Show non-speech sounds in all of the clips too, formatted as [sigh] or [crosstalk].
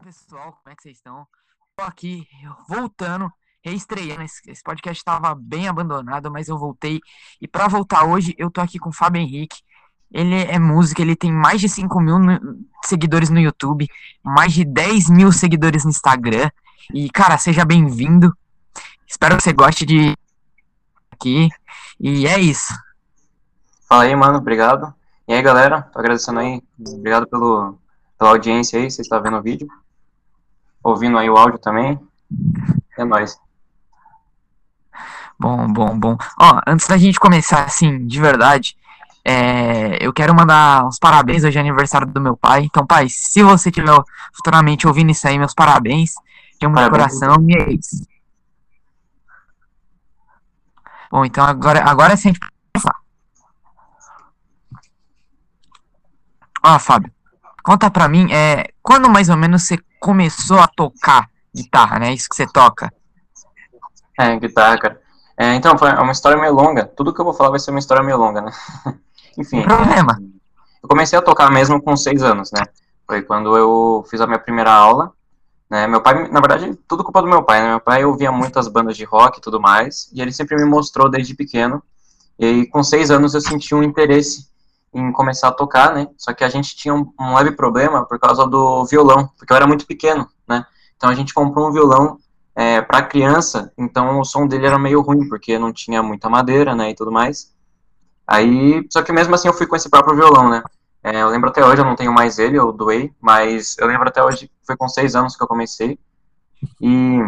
pessoal, como é que vocês estão? Tô aqui voltando, reestreando. Esse, podcast estava bem abandonado, mas eu voltei. E para voltar hoje, eu tô aqui com o Fábio Henrique. Ele é músico, ele tem mais de 5 mil no, seguidores no YouTube, mais de 10 mil seguidores no Instagram. E, cara, seja bem-vindo. Espero que você goste de aqui. E é isso. Fala aí, mano, obrigado. E aí, galera, tô agradecendo aí. Obrigado pelo, pela audiência aí, você está vendo o vídeo ouvindo aí o áudio também. É nóis. Bom, bom, bom. Ó, antes da gente começar, assim, de verdade, é, eu quero mandar uns parabéns hoje é aniversário do meu pai. Então, pai, se você estiver futuramente ouvindo isso aí, meus parabéns. Tenho parabéns. coração e é isso. Bom, então agora, agora sim a gente começar. Ó, Fábio, conta pra mim, é, quando mais ou menos você começou a tocar guitarra, né? Isso que você toca. É, guitarra, cara. É, então, foi uma história meio longa. Tudo que eu vou falar vai ser uma história meio longa, né? [laughs] Enfim. problema. É, eu comecei a tocar mesmo com seis anos, né? Foi quando eu fiz a minha primeira aula. Né? Meu pai, na verdade, tudo culpa do meu pai, né? Meu pai ouvia muitas bandas de rock e tudo mais, e ele sempre me mostrou desde pequeno. E com seis anos eu senti um interesse em começar a tocar, né? Só que a gente tinha um, um, leve problema por causa do violão, porque eu era muito pequeno, né? Então a gente comprou um violão é, para criança, então o som dele era meio ruim, porque não tinha muita madeira, né, e tudo mais. Aí, só que mesmo assim eu fui com esse próprio violão, né? É, eu lembro até hoje, eu não tenho mais ele, eu doei, mas eu lembro até hoje, foi com seis anos que eu comecei, e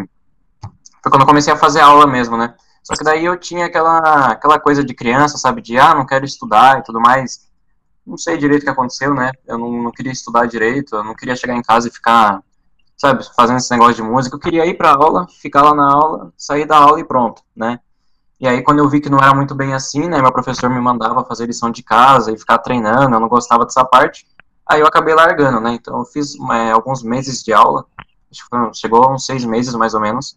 foi quando eu comecei a fazer aula mesmo, né? Só que daí eu tinha aquela, aquela coisa de criança, sabe, de, ah, não quero estudar e tudo mais, não sei direito o que aconteceu, né? Eu não, não, queria estudar direito, eu não queria chegar em casa e ficar, sabe, fazendo esse negócio de música. Eu queria ir pra aula, ficar lá na aula, sair da aula e pronto, né? E aí, quando eu vi que não era muito bem assim, né? Meu professor me mandava fazer lição de casa e ficar treinando, eu não gostava dessa parte. Aí eu acabei largando, né? Então, eu fiz é, alguns meses de aula, acho que chegou a uns seis meses mais ou menos.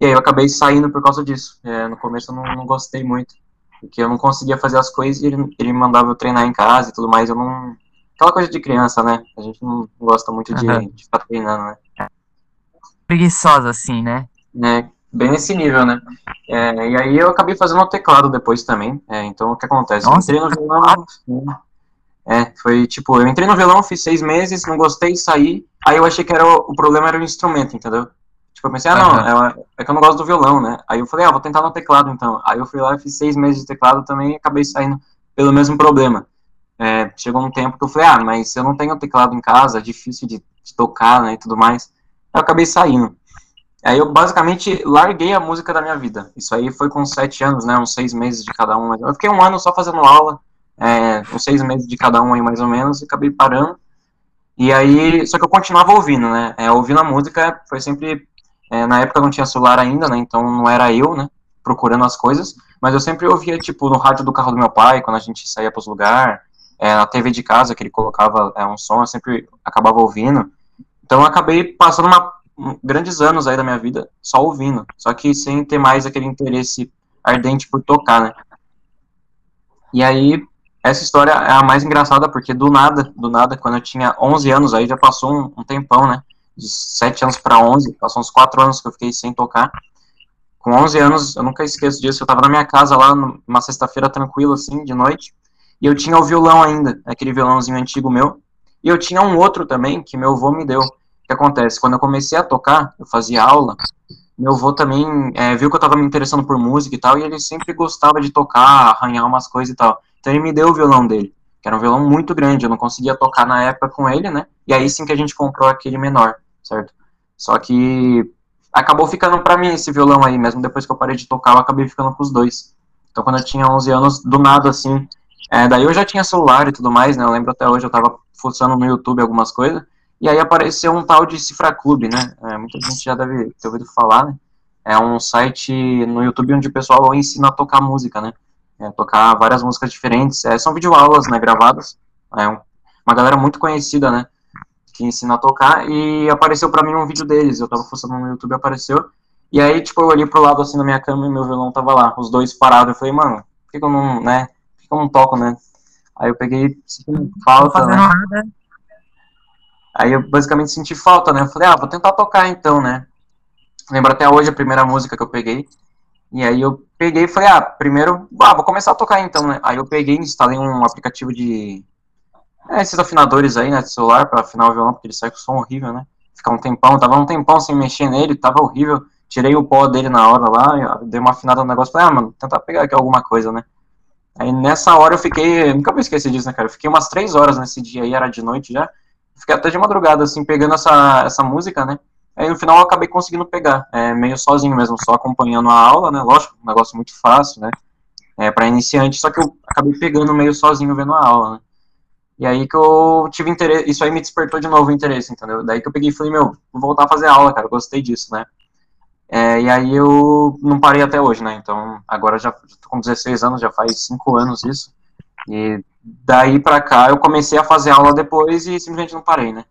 E aí eu acabei saindo por causa disso. É, no começo eu não, não gostei muito porque eu não conseguia fazer as coisas e ele, ele mandava eu treinar em casa e tudo mais, eu não... Aquela coisa de criança, né? A gente não gosta muito de, uhum. de ficar treinando, né? Preguiçosa, assim, né? É, bem nesse nível, né? É, e aí eu acabei fazendo o teclado depois também. É, então o que acontece? Nossa, eu entrei no violão. É, foi tipo, eu entrei no violão, fiz seis meses, não gostei, saí. Aí eu achei que era o, o problema era o instrumento, entendeu? Tipo, eu pensei, ah, não, uhum. é, é, que eu não gosto do violão, né? Aí eu falei, ah, vou tentar no teclado, então. Aí eu fui lá e fiz seis meses de teclado também e acabei saindo pelo mesmo problema. É, chegou um tempo que eu falei, ah, mas eu não tenho teclado em casa, é difícil de, de tocar, né, e tudo mais. Aí eu acabei saindo. Aí eu basicamente larguei a música da minha vida. Isso aí foi com sete anos, né, uns seis meses de cada um. Eu fiquei um ano só fazendo aula, é, uns seis meses de cada um aí mais ou menos, e acabei parando. E aí, só que eu continuava ouvindo, né, é, ouvindo a música foi sempre é, na época não tinha celular ainda, né? Então não era eu, né? Procurando as coisas. Mas eu sempre ouvia, tipo, no rádio do carro do meu pai, quando a gente saía para os lugares. É, na TV de casa, que ele colocava é, um som, eu sempre acabava ouvindo. Então eu acabei passando uma, grandes anos aí da minha vida só ouvindo. Só que sem ter mais aquele interesse ardente por tocar, né? E aí, essa história é a mais engraçada, porque do nada, do nada, quando eu tinha 11 anos, aí já passou um, um tempão, né? De 7 anos para 11, passou uns 4 anos que eu fiquei sem tocar. Com 11 anos, eu nunca esqueço disso, eu tava na minha casa lá, numa sexta-feira tranquila, assim, de noite, e eu tinha o violão ainda, aquele violãozinho antigo meu, e eu tinha um outro também, que meu avô me deu. O que acontece? Quando eu comecei a tocar, eu fazia aula, meu avô também é, viu que eu tava me interessando por música e tal, e ele sempre gostava de tocar, arranhar umas coisas e tal. Então ele me deu o violão dele, que era um violão muito grande, eu não conseguia tocar na época com ele, né? E aí sim que a gente comprou aquele menor certo? Só que acabou ficando para mim esse violão aí, mesmo depois que eu parei de tocar, eu acabei ficando com os dois. Então quando eu tinha 11 anos, do nada assim, é, daí eu já tinha celular e tudo mais, né? Eu lembro até hoje, eu tava fuçando no YouTube algumas coisas, e aí apareceu um tal de Cifra Clube, né? É, muita gente já deve ter ouvido falar, né? É um site no YouTube onde o pessoal ensina a tocar música, né? É, tocar várias músicas diferentes. É, são videoaulas, né, gravadas. É um, uma galera muito conhecida, né? Que ensina a tocar, e apareceu para mim um vídeo deles, eu tava fuçando no YouTube apareceu, e aí, tipo, eu olhei pro lado assim na minha cama e meu violão tava lá, os dois parados, eu falei, mano, por que, que eu não, né, por que, que eu não toco, né? Aí eu peguei, falta, né? Nada. Aí eu basicamente senti falta, né? Eu falei, ah, vou tentar tocar então, né? Lembro até hoje a primeira música que eu peguei. E aí eu peguei e falei, ah, primeiro, ah, vou começar a tocar então, né? Aí eu peguei e instalei um aplicativo de. É, esses afinadores aí, né, de celular para afinar o violão, porque ele sai com som horrível, né? Ficar um tempão, tava um tempão sem mexer nele, tava horrível. Tirei o pó dele na hora lá, dei uma afinada no negócio, falei, ah, mano, tentar pegar aqui alguma coisa, né? Aí nessa hora eu fiquei, nunca vou esquecer disso, né, cara? Eu fiquei umas três horas nesse dia aí, era de noite já. Fiquei até de madrugada, assim, pegando essa, essa música, né? Aí no final eu acabei conseguindo pegar, é, meio sozinho mesmo, só acompanhando a aula, né? Lógico, um negócio muito fácil, né? É, para iniciante, só que eu acabei pegando meio sozinho vendo a aula, né? E aí que eu tive interesse, isso aí me despertou de novo o interesse, entendeu? Daí que eu peguei e falei, meu, vou voltar a fazer aula, cara, gostei disso, né? É, e aí eu não parei até hoje, né? Então, agora já, já tô com 16 anos, já faz 5 anos isso. E daí pra cá eu comecei a fazer aula depois e simplesmente não parei, né?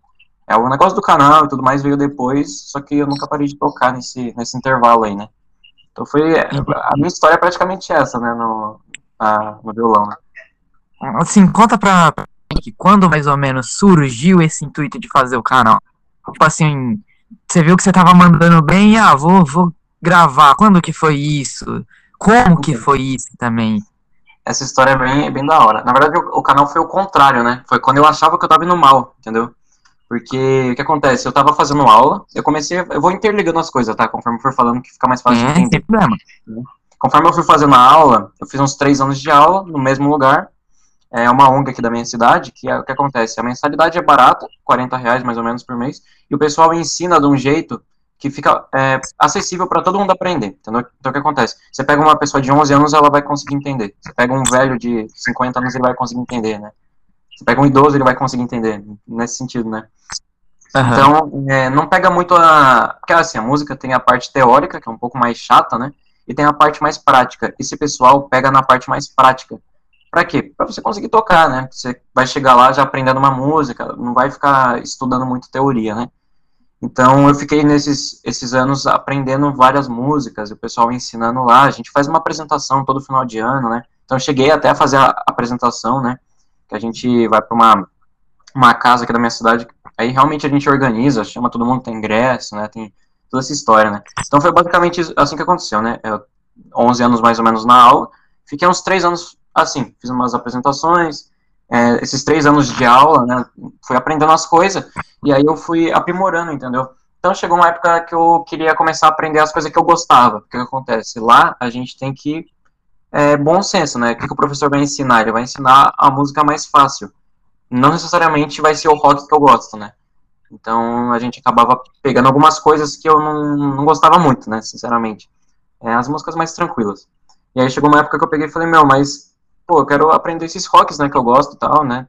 É, o negócio do canal e tudo mais veio depois, só que eu nunca parei de tocar nesse, nesse intervalo aí, né? Então foi. A minha história é praticamente essa, né? No, a, no violão, né? Assim, conta pra que quando mais ou menos surgiu esse intuito de fazer o canal? Tipo assim, você viu que você tava mandando bem, ah, vou, vou gravar. Quando que foi isso? Como que foi isso também? Essa história é bem, é bem da hora. Na verdade, o, o canal foi o contrário, né? Foi quando eu achava que eu tava indo mal, entendeu? Porque o que acontece? Eu tava fazendo aula, eu comecei. Eu vou interligando as coisas, tá? Conforme eu for falando, que fica mais fácil é, de entender. Tem problema. Conforme eu fui fazendo a aula, eu fiz uns três anos de aula no mesmo lugar. É uma ONG aqui da minha cidade, que é o que acontece? A mensalidade é barata, 40 reais mais ou menos por mês, e o pessoal ensina de um jeito que fica é, acessível para todo mundo aprender, entendeu? Então o que acontece? Você pega uma pessoa de 11 anos, ela vai conseguir entender. Você pega um velho de 50 anos, ele vai conseguir entender, né? Você pega um idoso, ele vai conseguir entender, nesse sentido, né? Uhum. Então, é, não pega muito a. Porque assim, a música tem a parte teórica, que é um pouco mais chata, né? E tem a parte mais prática. Esse pessoal pega na parte mais prática. Pra quê? Pra você conseguir tocar, né? Você vai chegar lá já aprendendo uma música, não vai ficar estudando muito teoria, né? Então, eu fiquei nesses esses anos aprendendo várias músicas, o pessoal ensinando lá. A gente faz uma apresentação todo final de ano, né? Então, cheguei até a fazer a apresentação, né? que a gente vai para uma, uma casa aqui da minha cidade, aí realmente a gente organiza, chama todo mundo, tem ingresso, né, tem toda essa história, né. Então foi basicamente assim que aconteceu, né, eu, 11 anos mais ou menos na aula, fiquei uns 3 anos assim, fiz umas apresentações, é, esses 3 anos de aula, né, fui aprendendo as coisas, e aí eu fui aprimorando, entendeu. Então chegou uma época que eu queria começar a aprender as coisas que eu gostava, porque o que acontece? Lá a gente tem que é, bom senso, né? O que, que o professor vai ensinar? Ele vai ensinar a música mais fácil. Não necessariamente vai ser o rock que eu gosto, né? Então a gente acabava pegando algumas coisas que eu não, não gostava muito, né? Sinceramente. É, as músicas mais tranquilas. E aí chegou uma época que eu peguei e falei, meu, mas, pô, eu quero aprender esses rocks, né, que eu gosto e tal, né?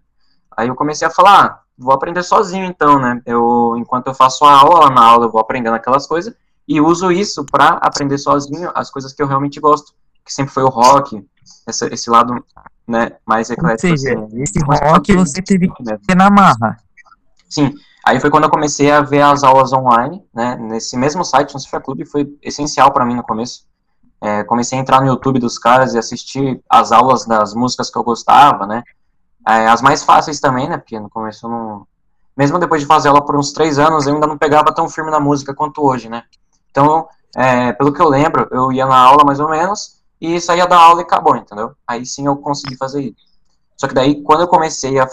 Aí eu comecei a falar, ah, vou aprender sozinho então, né? Eu, enquanto eu faço a aula, na aula eu vou aprendendo aquelas coisas e uso isso para aprender sozinho as coisas que eu realmente gosto que sempre foi o rock, esse, esse lado né, mais eclético. Ou seja, assim. esse rock você teve que ter na marra. Sim, aí foi quando eu comecei a ver as aulas online, né, nesse mesmo site, no Cifra Clube, foi essencial para mim no começo. É, comecei a entrar no YouTube dos caras e assistir as aulas das músicas que eu gostava, né, é, as mais fáceis também, né, porque no começo eu não... Mesmo depois de fazer aula por uns três anos, eu ainda não pegava tão firme na música quanto hoje, né. Então, é, pelo que eu lembro, eu ia na aula mais ou menos, e saía da aula e acabou, entendeu? Aí sim eu consegui fazer isso. Só que daí, quando eu comecei a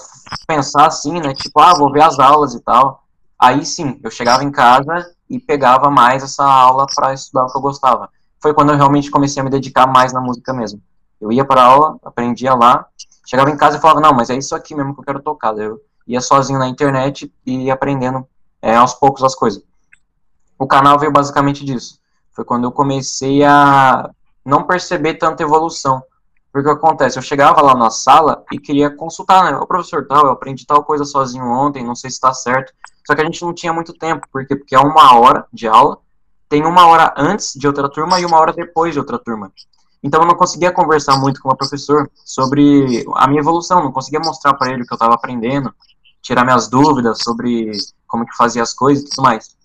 pensar assim, né, tipo, ah, vou ver as aulas e tal, aí sim, eu chegava em casa e pegava mais essa aula para estudar o que eu gostava. Foi quando eu realmente comecei a me dedicar mais na música mesmo. Eu ia para aula, aprendia lá, chegava em casa e falava, não, mas é isso aqui mesmo que eu quero tocar. Eu ia sozinho na internet e ia aprendendo é, aos poucos as coisas. O canal veio basicamente disso. Foi quando eu comecei a não perceber tanta evolução. Porque acontece? Eu chegava lá na sala e queria consultar, né? O professor tal, eu aprendi tal coisa sozinho ontem, não sei se está certo. Só que a gente não tinha muito tempo, porque porque é uma hora de aula, tem uma hora antes de outra turma e uma hora depois de outra turma. Então eu não conseguia conversar muito com o professor sobre a minha evolução, não conseguia mostrar para ele o que eu estava aprendendo, tirar minhas dúvidas sobre como que fazia as coisas e tudo mais.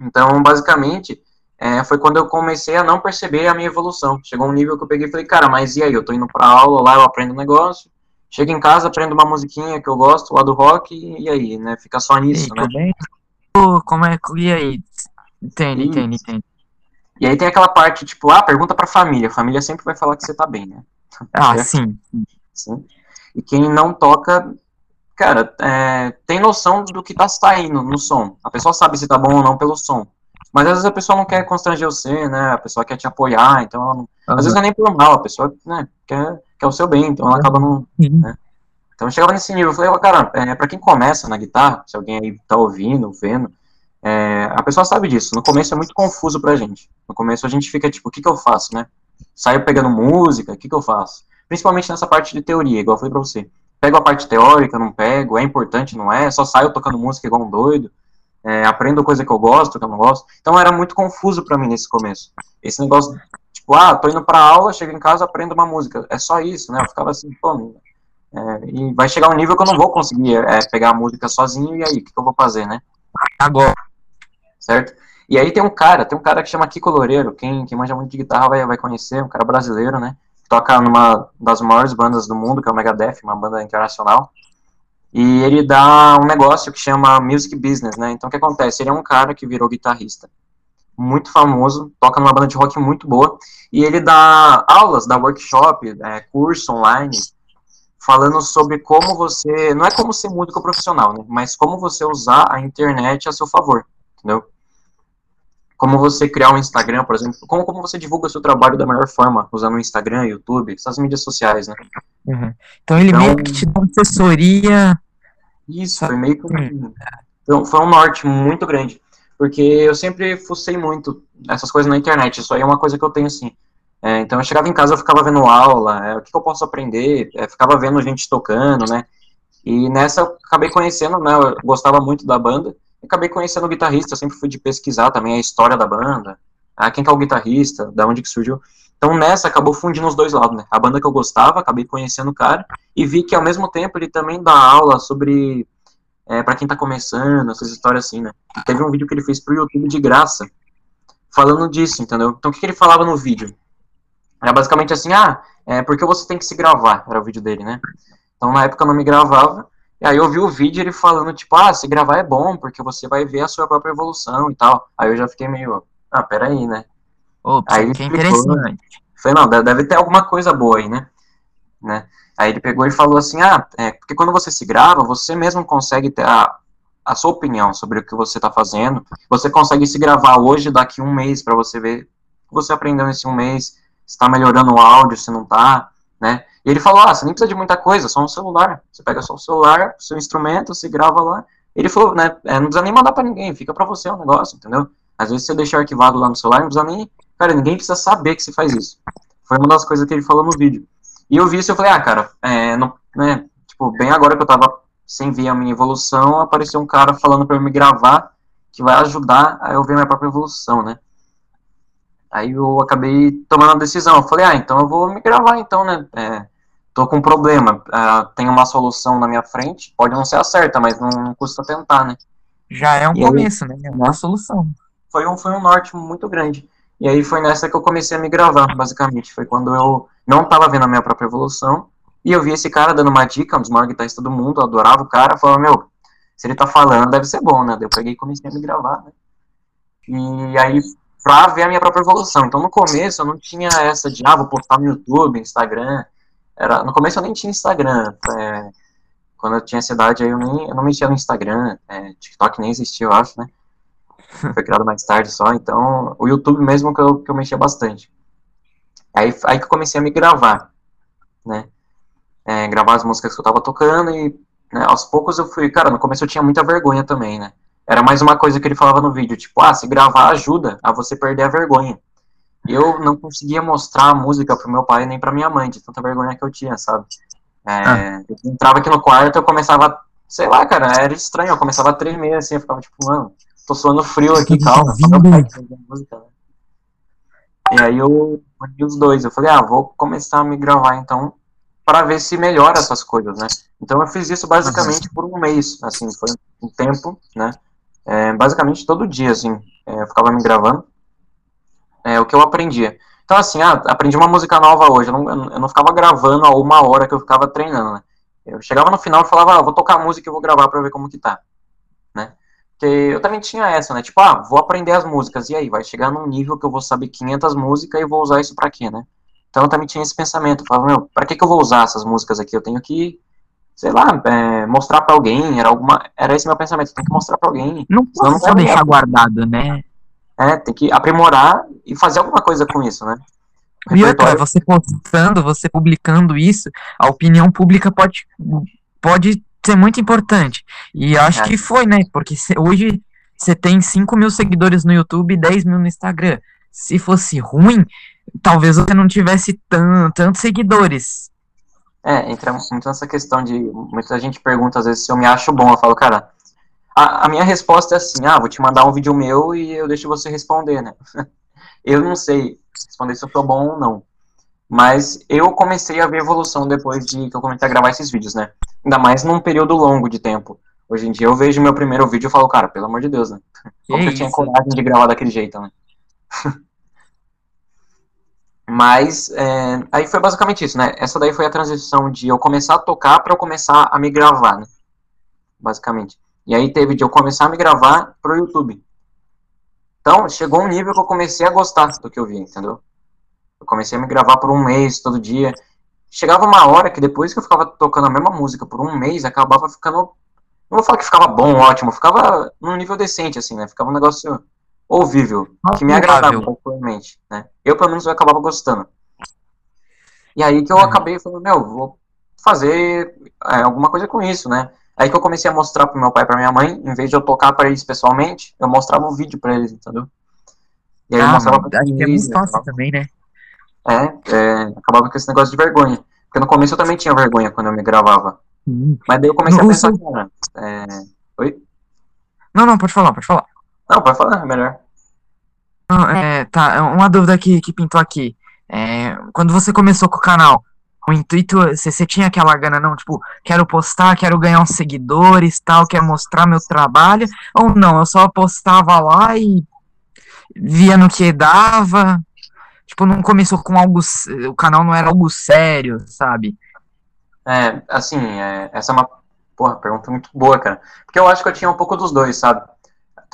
Então, basicamente, é, foi quando eu comecei a não perceber a minha evolução. Chegou um nível que eu peguei e falei, cara, mas e aí? Eu tô indo pra aula lá, eu aprendo um negócio, Chego em casa, aprendo uma musiquinha que eu gosto, lá do rock, e, aí, né? Fica só nisso, e, né? Bem, como é que. E aí? Entende, entende, entende. E aí tem aquela parte, tipo, ah, pergunta pra família. A família sempre vai falar que você tá bem, né? [laughs] Ah, é. sim. sim. E quem não toca, cara, é, tem noção do que tá saindo no som. A pessoa sabe se tá bom ou não pelo som. Mas às vezes a pessoa não quer constranger você, né? A pessoa quer te apoiar, então não... uhum. às vezes não é nem por mal, a pessoa né, quer, quer o seu bem, então ela acaba não. Uhum. Né? Então eu chegava nesse nível, eu falei, cara, é, pra quem começa na guitarra, se alguém aí tá ouvindo, vendo, é, a pessoa sabe disso. No começo é muito confuso pra gente. No começo a gente fica tipo, o que que eu faço, né? Saio pegando música, o que que eu faço? Principalmente nessa parte de teoria, igual eu falei pra você. Pego a parte teórica, não pego, é importante, não é? Só saio tocando música igual um doido é, aprendo coisa que eu gosto, que eu não gosto. Então era muito confuso para mim nesse começo. Esse negócio, tipo, ah, tô indo pra aula, chego em casa, aprendo uma música. É só isso, né? Eu ficava assim, pô, é, e vai chegar um nível que eu não vou conseguir é, pegar a música sozinho, e aí, o que, que, eu vou fazer, né? Agora. Certo? E aí tem um cara, tem um cara que chama Kiko Loureiro, quem, quem manja muito de guitarra vai, vai conhecer, um cara brasileiro, né? Toca numa das maiores bandas do mundo, que é o Megadeth, uma banda internacional. E ele dá um negócio que chama Music Business, né? Então o que acontece? Ele é um cara que virou guitarrista, muito famoso, toca numa banda de rock muito boa, e ele dá aulas, dá workshop, é, curso online, falando sobre como você. Não é como ser músico profissional, né? Mas como você usar a internet a seu favor, entendeu? Como você criar um Instagram, por exemplo, como, como você divulga o seu trabalho da melhor forma, usando o Instagram, YouTube, essas mídias sociais, né? Uhum. Então ele então, meio que te dá assessoria. Isso, foi meio que um, então, foi um norte muito grande. Porque eu sempre fucei muito essas coisas na internet. Isso aí é uma coisa que eu tenho assim. É, então eu chegava em casa, eu ficava vendo aula, é, o que, que, eu posso aprender, é, ficava vendo gente tocando, né? E nessa eu acabei conhecendo, né? Eu gostava muito da banda, acabei conhecendo o guitarrista, sempre fui de pesquisar também a história da banda, ah, quem que é o guitarrista, da onde que surgiu. Então nessa acabou fundindo os dois lados, né? A banda que eu gostava, acabei conhecendo o cara e vi que ao mesmo tempo ele também dá aula sobre é, para quem tá começando, essas histórias assim, né? Teve um vídeo que ele fez pro YouTube de graça falando disso, entendeu? Então o que, que ele falava no vídeo? Era basicamente assim, ah, é porque você tem que se gravar, era o vídeo dele, né? Então na época eu não me gravava, e aí eu vi o vídeo ele falando, tipo, ah, se gravar é bom, porque você vai ver a sua própria evolução e tal. Aí eu já fiquei meio, ah, peraí, né? Opa, aí que interessante. Falei, não, deve ter alguma coisa boa aí, né? né? Aí ele pegou e falou assim, ah, é, porque quando você se grava, você mesmo consegue ter a, a sua opinião sobre o que você está fazendo. Você consegue se gravar hoje, daqui um mês, para você ver o que você aprendeu nesse um mês, se está melhorando o áudio, se não está, né? E ele falou, ah, você nem precisa de muita coisa, só um celular. Você pega só o celular, seu instrumento, se grava lá. Ele falou, né, é, não precisa nem mandar para ninguém, fica para você o negócio, entendeu? Às vezes você deixa arquivado lá no celular, não precisa nem Cara, ninguém precisa saber que você faz isso. Foi uma das coisas que ele falou no vídeo. E eu vi isso e falei, ah, cara, é, não, né, tipo, bem agora que eu tava sem ver a minha evolução, apareceu um cara falando para eu me gravar, que vai ajudar a eu ver minha própria evolução, né? Aí eu acabei tomando a decisão. Eu falei, ah, então eu vou me gravar então, né? É, tô com um problema, uh, tem uma solução na minha frente, pode não ser a certa, mas não, não custa tentar, né? Já é um e começo, aí, né? É uma solução. Foi um, foi um norte muito grande. E aí foi nessa que eu comecei a me gravar, basicamente. Foi quando eu não estava vendo a minha própria evolução. E eu vi esse cara dando uma dica, um dos maiores guitarristas do mundo, eu adorava o cara, falava, meu, se ele tá falando, deve ser bom, né? Eu peguei e comecei a me gravar, né? E aí, pra ver a minha própria evolução. Então, no começo, eu não tinha essa de, ah, vou postar no YouTube, Instagram. Era, no começo, eu nem tinha Instagram. É, quando eu tinha essa idade, aí eu, nem, eu não mexia no Instagram. É, TikTok nem existia, eu acho, né? Foi criado mais tarde só, então o YouTube mesmo que eu, que eu mexia bastante. Aí, aí que eu comecei a me gravar, né? É, gravar as músicas que eu tava tocando e né, aos poucos eu fui, cara, no começo eu tinha muita vergonha também, né? Era mais uma coisa que ele falava no vídeo, tipo, ah, se gravar ajuda a você perder a vergonha. Eu não conseguia mostrar a música pro meu pai nem pra minha mãe, de tanta vergonha que eu tinha, sabe? É, ah. Eu entrava aqui no quarto, eu começava, sei lá, cara, era estranho, eu começava a tremer assim, eu ficava tipo, mano, tô suando frio aqui, calma. Música, né? E aí eu uni os dois. Eu falei, ah, vou começar a me gravar então para ver se melhora essas coisas, né? Então eu fiz isso basicamente por um mês, assim, foi um tempo, né? É, basicamente todo dia, assim, é, eu ficava me gravando. É, o que eu aprendia. Então, assim, ah, aprendi uma música nova hoje. Eu não, eu não ficava gravando a uma hora que eu ficava treinando, né? Eu chegava no final e falava, ah, vou tocar a música e vou gravar pra ver como que tá, né? Porque eu também tinha essa, né? Tipo, ah, vou aprender as músicas, e aí? Vai chegar num nível que eu vou saber 500 músicas e vou usar isso pra quê, né? Então eu também tinha esse pensamento, eu falava, meu, pra que que eu vou usar essas músicas aqui? Eu tenho que, sei lá, é, mostrar pra alguém, era alguma, era esse meu pensamento, tenho que mostrar pra alguém. Não posso só deixar guardado, né? É, tem que aprimorar e fazer alguma coisa com isso, né? E outra, você postando, você publicando isso, a opinião pública pode, pode ser muito importante. E acho é. que foi, né? Porque hoje você tem 5 mil seguidores no YouTube e 10 mil no Instagram. Se fosse ruim, talvez você não tivesse tantos seguidores. É, entra muito nessa questão de. Muita gente pergunta às vezes se eu me acho bom. Eu falo, cara, a, a minha resposta é assim: ah, vou te mandar um vídeo meu e eu deixo você responder, né? [laughs] eu não sei responder se eu tô bom ou não. Mas eu comecei a ver evolução depois de que eu comecei a gravar esses vídeos, né? Ainda mais num período longo de tempo. Hoje em dia eu vejo meu primeiro vídeo e falo, cara, pelo amor de Deus, né? [laughs] Como que eu tinha coragem de gravar daquele jeito, né? [laughs] Mas é, aí foi basicamente isso, né? Essa daí foi a transição de eu começar a tocar para eu começar a me gravar, né? Basicamente. E aí teve de eu começar a me gravar pro YouTube. Então, chegou um nível que eu comecei a gostar do que eu via, entendeu? Eu comecei a me gravar por um mês, todo dia. Chegava uma hora que depois que eu ficava tocando a mesma música por um mês, acabava ficando. Não vou falar que ficava bom, ótimo, ficava num nível decente, assim, né? Ficava um negócio ouvível, que me agradava provavelmente, né? Eu, pelo menos, eu acabava gostando. E aí que eu é. acabei falando, meu, vou fazer é, alguma coisa com isso, né? Aí que eu comecei a mostrar pro meu pai e pra minha mãe, em vez de eu tocar para eles pessoalmente, eu mostrava o vídeo para eles, entendeu? E aí ah, eu mostrava pra eles. É muito fácil também, né? É, é, acabava com esse negócio de vergonha. Porque no começo eu também tinha vergonha quando eu me gravava. Hum. Mas daí eu comecei a pensar, cara, é... Oi? Não, não, pode falar, pode falar. Não, pode falar, é melhor. Não, é, tá, é uma dúvida que, que pintou aqui. É, quando você começou com o canal, o intuito, você, você tinha aquela gana, não, tipo, quero postar, quero ganhar uns seguidores, tal, quero mostrar meu trabalho, ou não, eu só postava lá e via no que dava, tipo, não começou com algo, o canal não era algo sério, sabe? É, assim, é, essa é uma, porra, pergunta muito boa, cara, porque eu acho que eu tinha um pouco dos dois, sabe?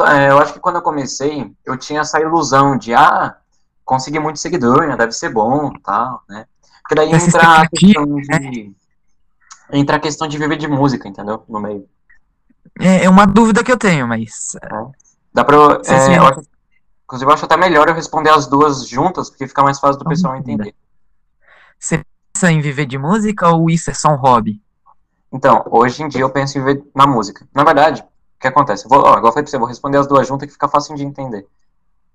É, eu acho que quando eu comecei, eu tinha essa ilusão de, ah, consegui muito seguidor, né, deve ser bom, tal, né? Porque daí entra a questão de, entra a questão de viver de música, entendeu? No meio. É, é uma dúvida que eu tenho, mas... É. Dá pra... É, eu acho, inclusive, eu acho até melhor eu responder as duas juntas, porque fica mais fácil do pessoal entender. Você pensa em viver de música ou isso é só um hobby? Então, hoje em dia eu penso em viver na música. Na verdade, o que acontece? vou, ó, igual eu falei pra você, vou responder as duas juntas que fica fácil de entender.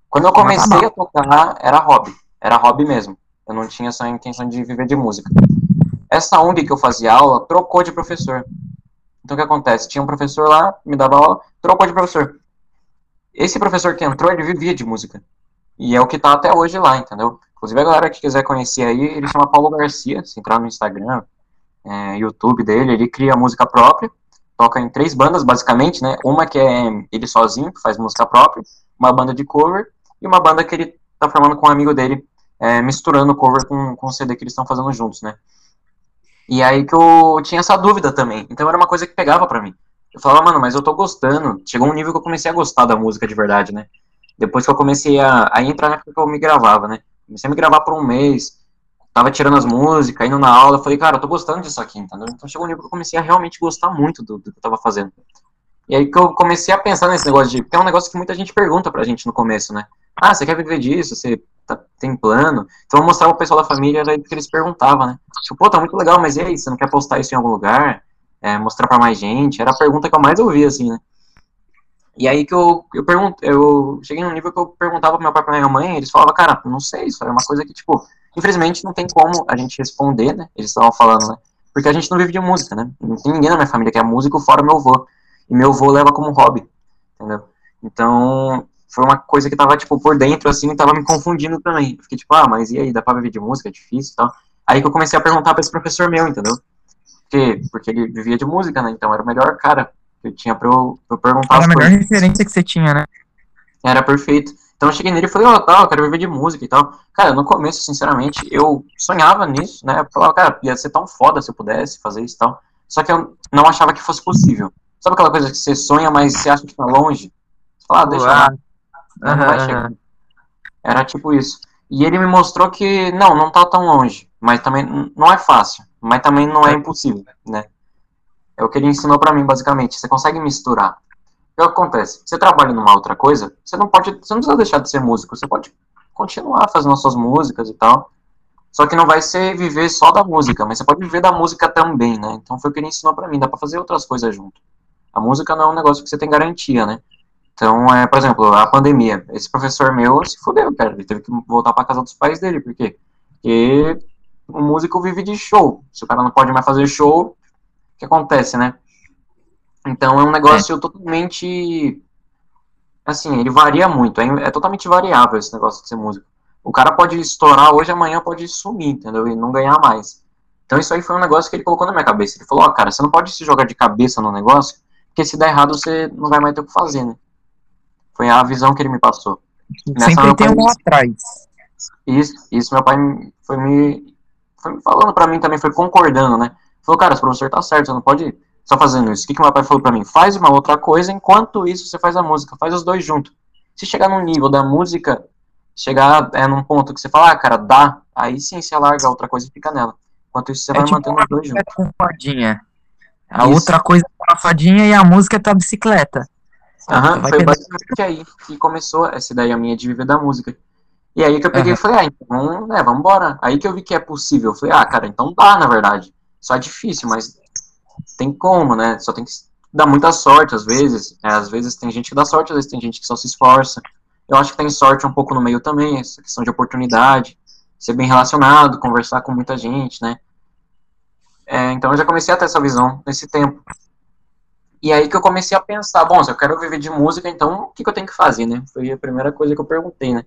Quando eu comecei a tocar, era hobby. Era hobby mesmo. Eu não tinha essa intenção de viver de música. Essa ONG que eu fazia aula trocou de professor. Então o que acontece? Tinha um professor lá, me dava aula, trocou de professor. Esse professor que entrou, ele vivia de música. E é o que tá até hoje lá, entendeu? Inclusive a galera que quiser conhecer aí, ele chama Paulo Garcia, se entrar no Instagram, é, YouTube dele, ele cria música própria toca em três bandas, basicamente, né? Uma que é ele sozinho, que faz música própria, uma banda de cover, e uma banda que ele tá formando com um amigo dele, é, misturando cover com, com o CD que eles estão fazendo juntos, né? E aí que eu tinha essa dúvida também. Então era uma coisa que pegava para mim. Eu falava, mano, mas eu tô gostando. Chegou um nível que eu comecei a gostar da música de verdade, né? Depois que eu comecei a, a entrar na época que eu me gravava, né? Comecei a me gravar por um mês, tava tirando as músicas, indo na aula, falei, cara, eu tô gostando disso aqui, entendeu? Então chegou um nível que eu comecei a realmente gostar muito do, do que eu tava fazendo. E aí que eu comecei a pensar nesse negócio de. Porque é um negócio que muita gente pergunta pra gente no começo, né? Ah, você quer viver disso? Você tá, tem plano? Então eu mostrava pro pessoal da família, era que eles perguntavam, né? Tipo, pô, tá muito legal, mas e aí, você não quer postar isso em algum lugar? É, mostrar pra mais gente? Era a pergunta que eu mais ouvia, assim, né? E aí que eu, eu pergunto, eu cheguei num nível que eu perguntava pro meu pai e pra minha mãe, eles falavam, cara, não sei, isso é uma coisa que, tipo, Infelizmente, não tem como a gente responder, né? Eles estavam falando, né? Porque a gente não vive de música, né? Não tem ninguém na minha família que é músico, fora meu avô. E meu avô leva como hobby, entendeu? Então, foi uma coisa que tava, tipo, por dentro, assim, tava me confundindo também. fiquei, tipo, ah, mas e aí, dá pra viver de música? É difícil e tal. Aí que eu comecei a perguntar pra esse professor meu, entendeu? Porque, porque ele vivia de música, né? Então era o melhor cara que eu tinha pra eu, pra eu perguntar Era a melhor coisas. referência que você tinha, né? Era perfeito. Então eu cheguei nele e falei, ó, oh, tal, eu quero viver de música e tal. Cara, no começo, sinceramente, eu sonhava nisso, né? Eu falava, cara, ia ser tão foda se eu pudesse fazer isso e tal. Só que eu não achava que fosse possível. Sabe aquela coisa que você sonha, mas você acha que tá longe? Você fala, ah, deixa lá. Não, não vai chegar. Era tipo isso. E ele me mostrou que, não, não tá tão longe. Mas também não é fácil. Mas também não é impossível, né? É o que ele ensinou para mim, basicamente. Você consegue misturar. O que acontece? Você trabalha numa outra coisa, você não pode, você não precisa deixar de ser músico, você pode continuar fazendo as suas músicas e tal. Só que não vai ser viver só da música, mas você pode viver da música também, né? Então foi o que ele ensinou para mim, dá para fazer outras coisas junto. A música não é um negócio que você tem garantia, né? Então, é, por exemplo, a pandemia. Esse professor meu se fudeu, cara. Ele teve que voltar para casa dos pais dele, por quê? Porque o músico vive de show. Se o cara não pode mais fazer show, o que acontece, né? Então é um negócio é. totalmente. Assim, ele varia muito. É, é, totalmente variável esse negócio de ser músico. O cara pode estourar hoje, amanhã pode sumir, entendeu? E não ganhar mais. Então isso aí foi um negócio que ele colocou na minha cabeça. Ele falou: Ó, oh, cara, você não pode se jogar de cabeça no negócio, porque se der errado você não vai mais ter o que fazer, né? Foi a visão que ele me passou. Sempre tem um atrás. Isso, isso meu pai foi me, foi me falando pra mim também, foi concordando, né? Falou, cara, esse professor tá certo, você não pode só fazendo isso. O que, que meu pai falou para mim? Faz uma outra coisa, enquanto isso você faz a música, faz os dois juntos. Se chegar num nível da música, chegar é, num ponto que você fala, ah, cara, dá, aí sim você larga a outra coisa e fica nela. Enquanto isso você é vai tipo mantendo os dois juntos. Com fadinha. A isso. outra coisa é a fadinha e a música é a bicicleta. Aham, foi basicamente aí que começou essa ideia minha de viver da música. E aí que eu peguei uhum. e falei, ah, então, né, vamos embora. Aí que eu vi que é possível. Eu falei, ah, cara, então dá, na verdade. Só é difícil, mas tem como, né? Só tem que dar muita sorte às vezes. É, às vezes tem gente que dá sorte, às vezes tem gente que só se esforça. Eu acho que tem sorte um pouco no meio também, essa questão de oportunidade, ser bem relacionado, conversar com muita gente, né? É, então eu já comecei a ter essa visão nesse tempo. E aí que eu comecei a pensar, bom, se eu quero viver de música, então o que, que eu tenho que fazer, né? Foi a primeira coisa que eu perguntei, né?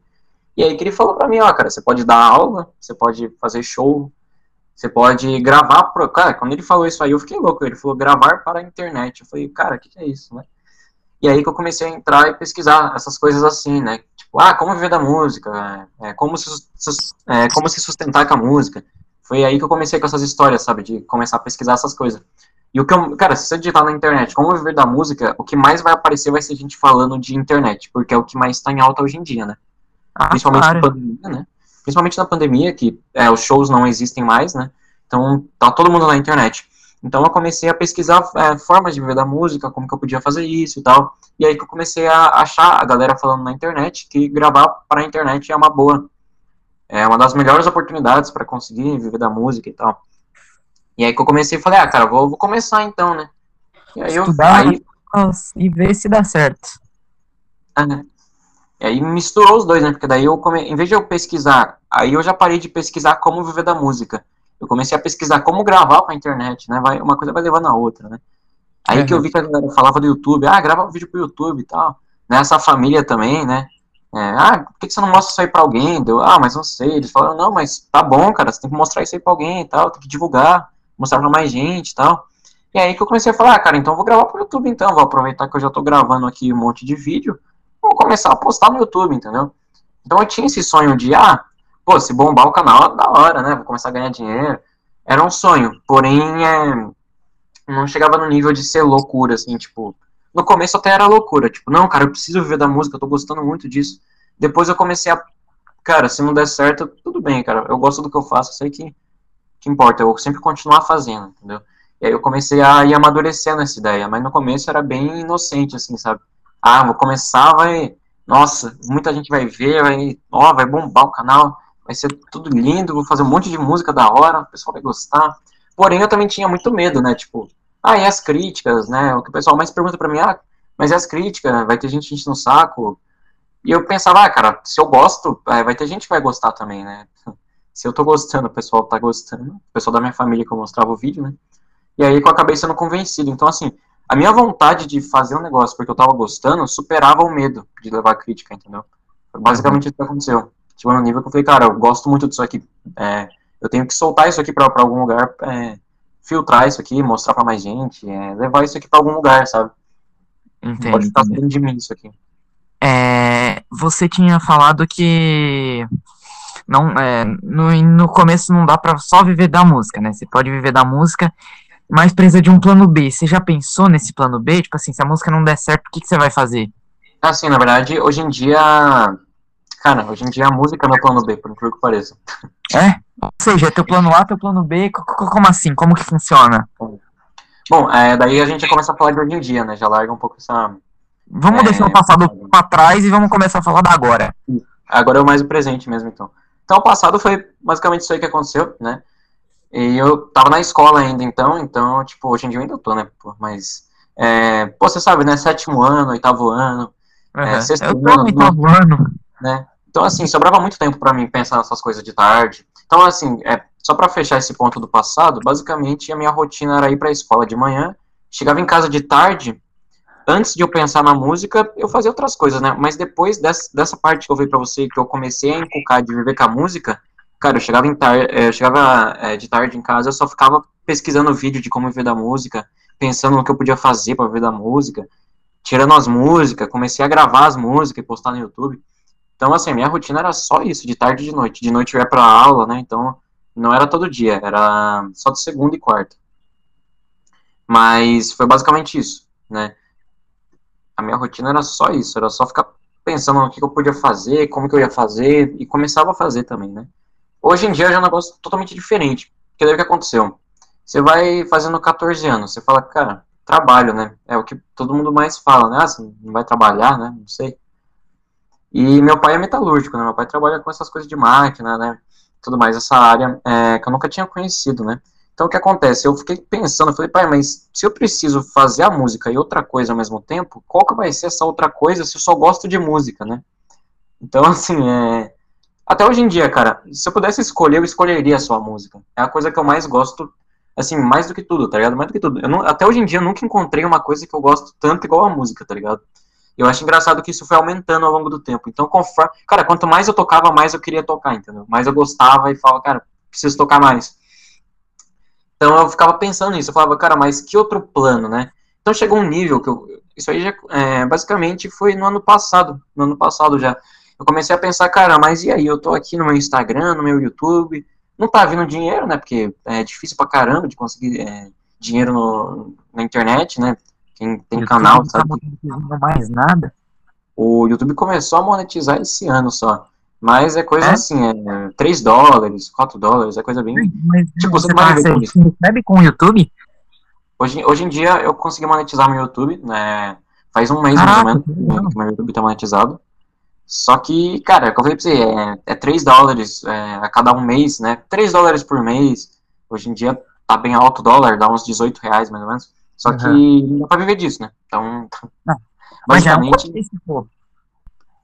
E aí que ele falou pra mim, ó, cara, você pode dar aula, você pode fazer show, você pode gravar. Pro... Cara, quando ele falou isso aí, eu fiquei louco. Ele falou gravar para a internet. Eu falei, cara, o que, que, é isso, né? E aí que eu comecei a entrar e pesquisar essas coisas assim, né? Tipo, ah, como viver da música, é, como, se, é, como se sustentar com a música. Foi aí que eu comecei com essas histórias, sabe? De começar a pesquisar essas coisas. E o que eu, cara, se você digitar na internet como viver da música, o que mais vai aparecer vai ser gente falando de internet, porque é o que mais está em alta hoje em dia, né? Ah, Principalmente claro. na pandemia, né? Principalmente na pandemia, que é, os shows não existem mais, né? Então tá todo mundo na internet. Então eu comecei a pesquisar é, formas de viver da música, como que eu podia fazer isso e tal. E aí que eu comecei a achar a galera falando na internet que gravar para a internet é uma boa. É uma das melhores oportunidades para conseguir viver da música e tal. E aí que eu comecei e falei, ah, cara, vou, vou começar então, né? E aí Estudar eu. Aí... E ver se dá certo. É, e aí misturou os dois, né? Porque daí eu, come... em vez de eu pesquisar, aí eu já parei de pesquisar como viver da música. Eu comecei a pesquisar como gravar pra internet, né? Vai, uma coisa vai levando a outra, né? Aí uhum. que eu vi que a galera falava do YouTube, ah, grava um vídeo pro YouTube e tal. Nessa família também, né? É, ah, por que, você não mostra isso aí pra alguém? Deu, ah, mas não sei. Eles falaram, não, mas tá bom, cara, você tem que mostrar isso aí pra alguém e tal, tem que divulgar, mostrar pra mais gente e tal. E aí que eu comecei a falar, ah, cara, então eu vou gravar pro YouTube então, vou aproveitar que eu já tô gravando aqui um monte de vídeo vou começar a postar no YouTube, entendeu? Então eu tinha esse sonho de, ah, pô, se bombar o canal é da hora, né? Vou começar a ganhar dinheiro. Era um sonho, porém é, não chegava no nível de ser loucura, assim, tipo. No começo até era loucura, tipo, não, cara, eu preciso viver da música, eu tô gostando muito disso. Depois eu comecei a. Cara, se não der certo, tudo bem, cara. Eu gosto do que eu faço, eu sei que, que importa, eu sempre continuar fazendo, entendeu? E aí eu comecei a ir amadurecendo essa ideia, mas no começo era bem inocente, assim, sabe? Ah, vou começar, vai, nossa, muita gente vai ver, vai, ó, vai bombar o canal, vai ser tudo lindo, vou fazer um monte de música da hora, o pessoal vai gostar. Porém, eu também tinha muito medo, né, tipo, ah, e as críticas, né, o que o pessoal mais pergunta pra mim, ah, mas e as críticas, vai ter gente enchendo no saco, e eu pensava, ah, cara, se eu gosto, é, vai ter gente que vai gostar também, né, [laughs] se eu tô gostando, o pessoal tá gostando, o pessoal da minha família que eu mostrava o vídeo, né, e aí eu acabei sendo convencido, então assim, a minha vontade de fazer um negócio porque eu tava gostando superava o medo de levar crítica, entendeu? Foi basicamente isso que aconteceu. Tipo, no nível que eu falei, cara, eu gosto muito disso aqui, é, eu tenho que soltar isso aqui pra, pra algum lugar, é, filtrar isso aqui, mostrar pra mais gente, é, levar isso aqui pra algum lugar, sabe? Entendi. Pode ficar dentro de mim isso aqui. É, você tinha falado que não, é, no, no começo não dá pra só viver da música, né? Você pode viver da música mas precisa de um plano B. Você já pensou nesse plano B? Tipo assim, se a música não der certo, o que, que você vai fazer? Assim, na verdade, hoje em dia. Cara, hoje em dia a música é plano B, por incrível que pareça. É? Ou seja, é teu plano A, teu plano B, como assim? Como que funciona? Bom, é, daí a gente já começa a falar de hoje em dia, né? Já larga um pouco essa. Vamos é, deixar o passado pra trás e vamos começar a falar da agora. Agora é o mais o presente mesmo, então. Então, o passado foi basicamente isso aí que aconteceu, né? E eu tava na escola ainda, então, então, tipo, hoje em dia eu ainda tô, né? Pô, mas, é, pô, você sabe, né? Sétimo ano, oitavo ano, uhum. é, sexto eu ano. Oitavo ano. Né? Então, assim, sobrava muito tempo para mim pensar nessas coisas de tarde. Então, assim, é, só para fechar esse ponto do passado, basicamente a minha rotina era ir pra escola de manhã, chegava em casa de tarde, antes de eu pensar na música, eu fazia outras coisas, né? Mas depois dessa, dessa parte que eu vi pra você, que eu comecei a inculcar de viver com a música, Cara, eu chegava, em tar é, eu chegava é, de tarde em casa, eu só ficava pesquisando vídeo de como viver da música, pensando no que eu podia fazer para viver da música, tirando as músicas, comecei a gravar as músicas e postar no YouTube. Então, assim, minha rotina era só isso, de tarde e de noite. De noite eu ia pra aula, né? Então, não era todo dia, era só de segunda e quarta. Mas foi basicamente isso, né? A minha rotina era só isso, era só ficar pensando no que eu podia fazer, como que eu ia fazer, e começava a fazer também, né? Hoje em dia já é um negócio totalmente diferente. Porque daí o que aconteceu? Você vai fazendo 14 anos, você fala, cara, trabalho, né? É o que todo mundo mais fala, né? Ah, você não vai trabalhar, né? Não sei. E meu pai é metalúrgico, né? Meu pai trabalha com essas coisas de máquina, né? Tudo mais, essa área é, que eu nunca tinha conhecido, né? Então o que acontece? Eu fiquei pensando, eu falei, pai, mas se eu preciso fazer a música e outra coisa ao mesmo tempo, qual que vai ser essa outra coisa se eu só gosto de música, né? Então, [laughs] assim, é, até hoje em dia, cara, se eu pudesse escolher, eu escolheria só a música. É a coisa que eu mais gosto, assim, mais do que tudo, tá ligado? Mais do que tudo. Não, até hoje em dia eu nunca encontrei uma coisa que eu gosto tanto igual a música, tá ligado? Eu acho engraçado que isso foi aumentando ao longo do tempo. Então, conforme. Cara, quanto mais eu tocava, mais eu queria tocar, entendeu? Mais eu gostava e falava, cara, preciso tocar mais. Então eu ficava pensando nisso. Eu falava, cara, mas que outro plano, né? Então chegou um nível que eu. Isso aí já. É, basicamente foi no ano passado. No ano passado já eu comecei a pensar, cara, mas e aí? Eu tô aqui no meu Instagram, no meu YouTube, não tá vindo dinheiro, né? Porque é difícil pra caramba de conseguir é, dinheiro no, na internet, né? Quem tem YouTube canal, não tá sabe? Não mais nada. O YouTube começou a monetizar esse ano só. Mas é coisa é? assim, é 3 dólares, 4 dólares, é coisa bem. Mas, tipo, você, você vai ver com isso. recebe com o YouTube? Hoje, hoje em dia eu consegui monetizar meu YouTube, né? Faz um mês Caraca, mais ou menos que meu YouTube tá monetizado. Só que, cara, como eu falei pra você, é, é 3 dólares é, a cada um mês, né? 3 dólares por mês. Hoje em dia tá bem alto o dólar, dá uns 18 reais mais ou menos. Só uhum. que não dá pra viver disso, né? Então, não, [laughs] basicamente. É um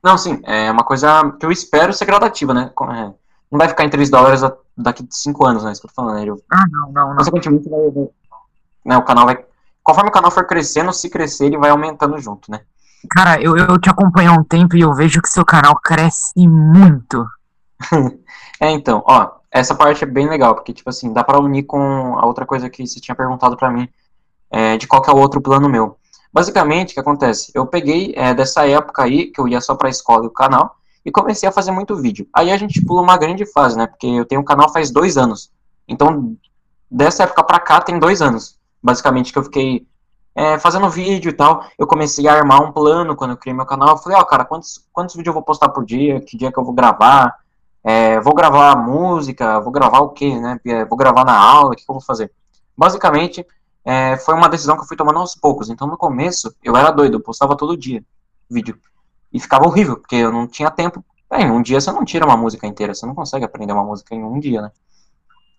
não, sim, é uma coisa que eu espero ser gradativa, né? É, não vai ficar em 3 dólares daqui de 5 anos, né? Isso que eu tô falando, né? Eu, ah, não, não, não. Consequentemente, vai, né, o canal vai. Conforme o canal for crescendo, se crescer, ele vai aumentando junto, né? Cara, eu, eu te acompanho há um tempo e eu vejo que seu canal cresce muito. [laughs] é, então, ó, essa parte é bem legal, porque, tipo assim, dá pra unir com a outra coisa que você tinha perguntado para mim, é, de qual que é o outro plano meu. Basicamente, o que acontece? Eu peguei é, dessa época aí, que eu ia só pra escola e o canal, e comecei a fazer muito vídeo. Aí a gente pula uma grande fase, né, porque eu tenho um canal faz dois anos. Então, dessa época pra cá, tem dois anos, basicamente, que eu fiquei é, fazendo vídeo e tal, eu comecei a armar um plano quando eu criei meu canal. Eu falei, ó, oh, cara, quantos, quantos vídeos eu vou postar por dia? Que dia que eu vou gravar? É, vou gravar música? Vou gravar o quê, né? É, vou gravar na aula? O que, que eu vou fazer? Basicamente, é, foi uma decisão que eu fui tomando aos poucos. Então, no começo, eu era doido, eu postava todo dia vídeo. E ficava horrível, porque eu não tinha tempo. Em um dia você não tira uma música inteira, você não consegue aprender uma música em um dia, né?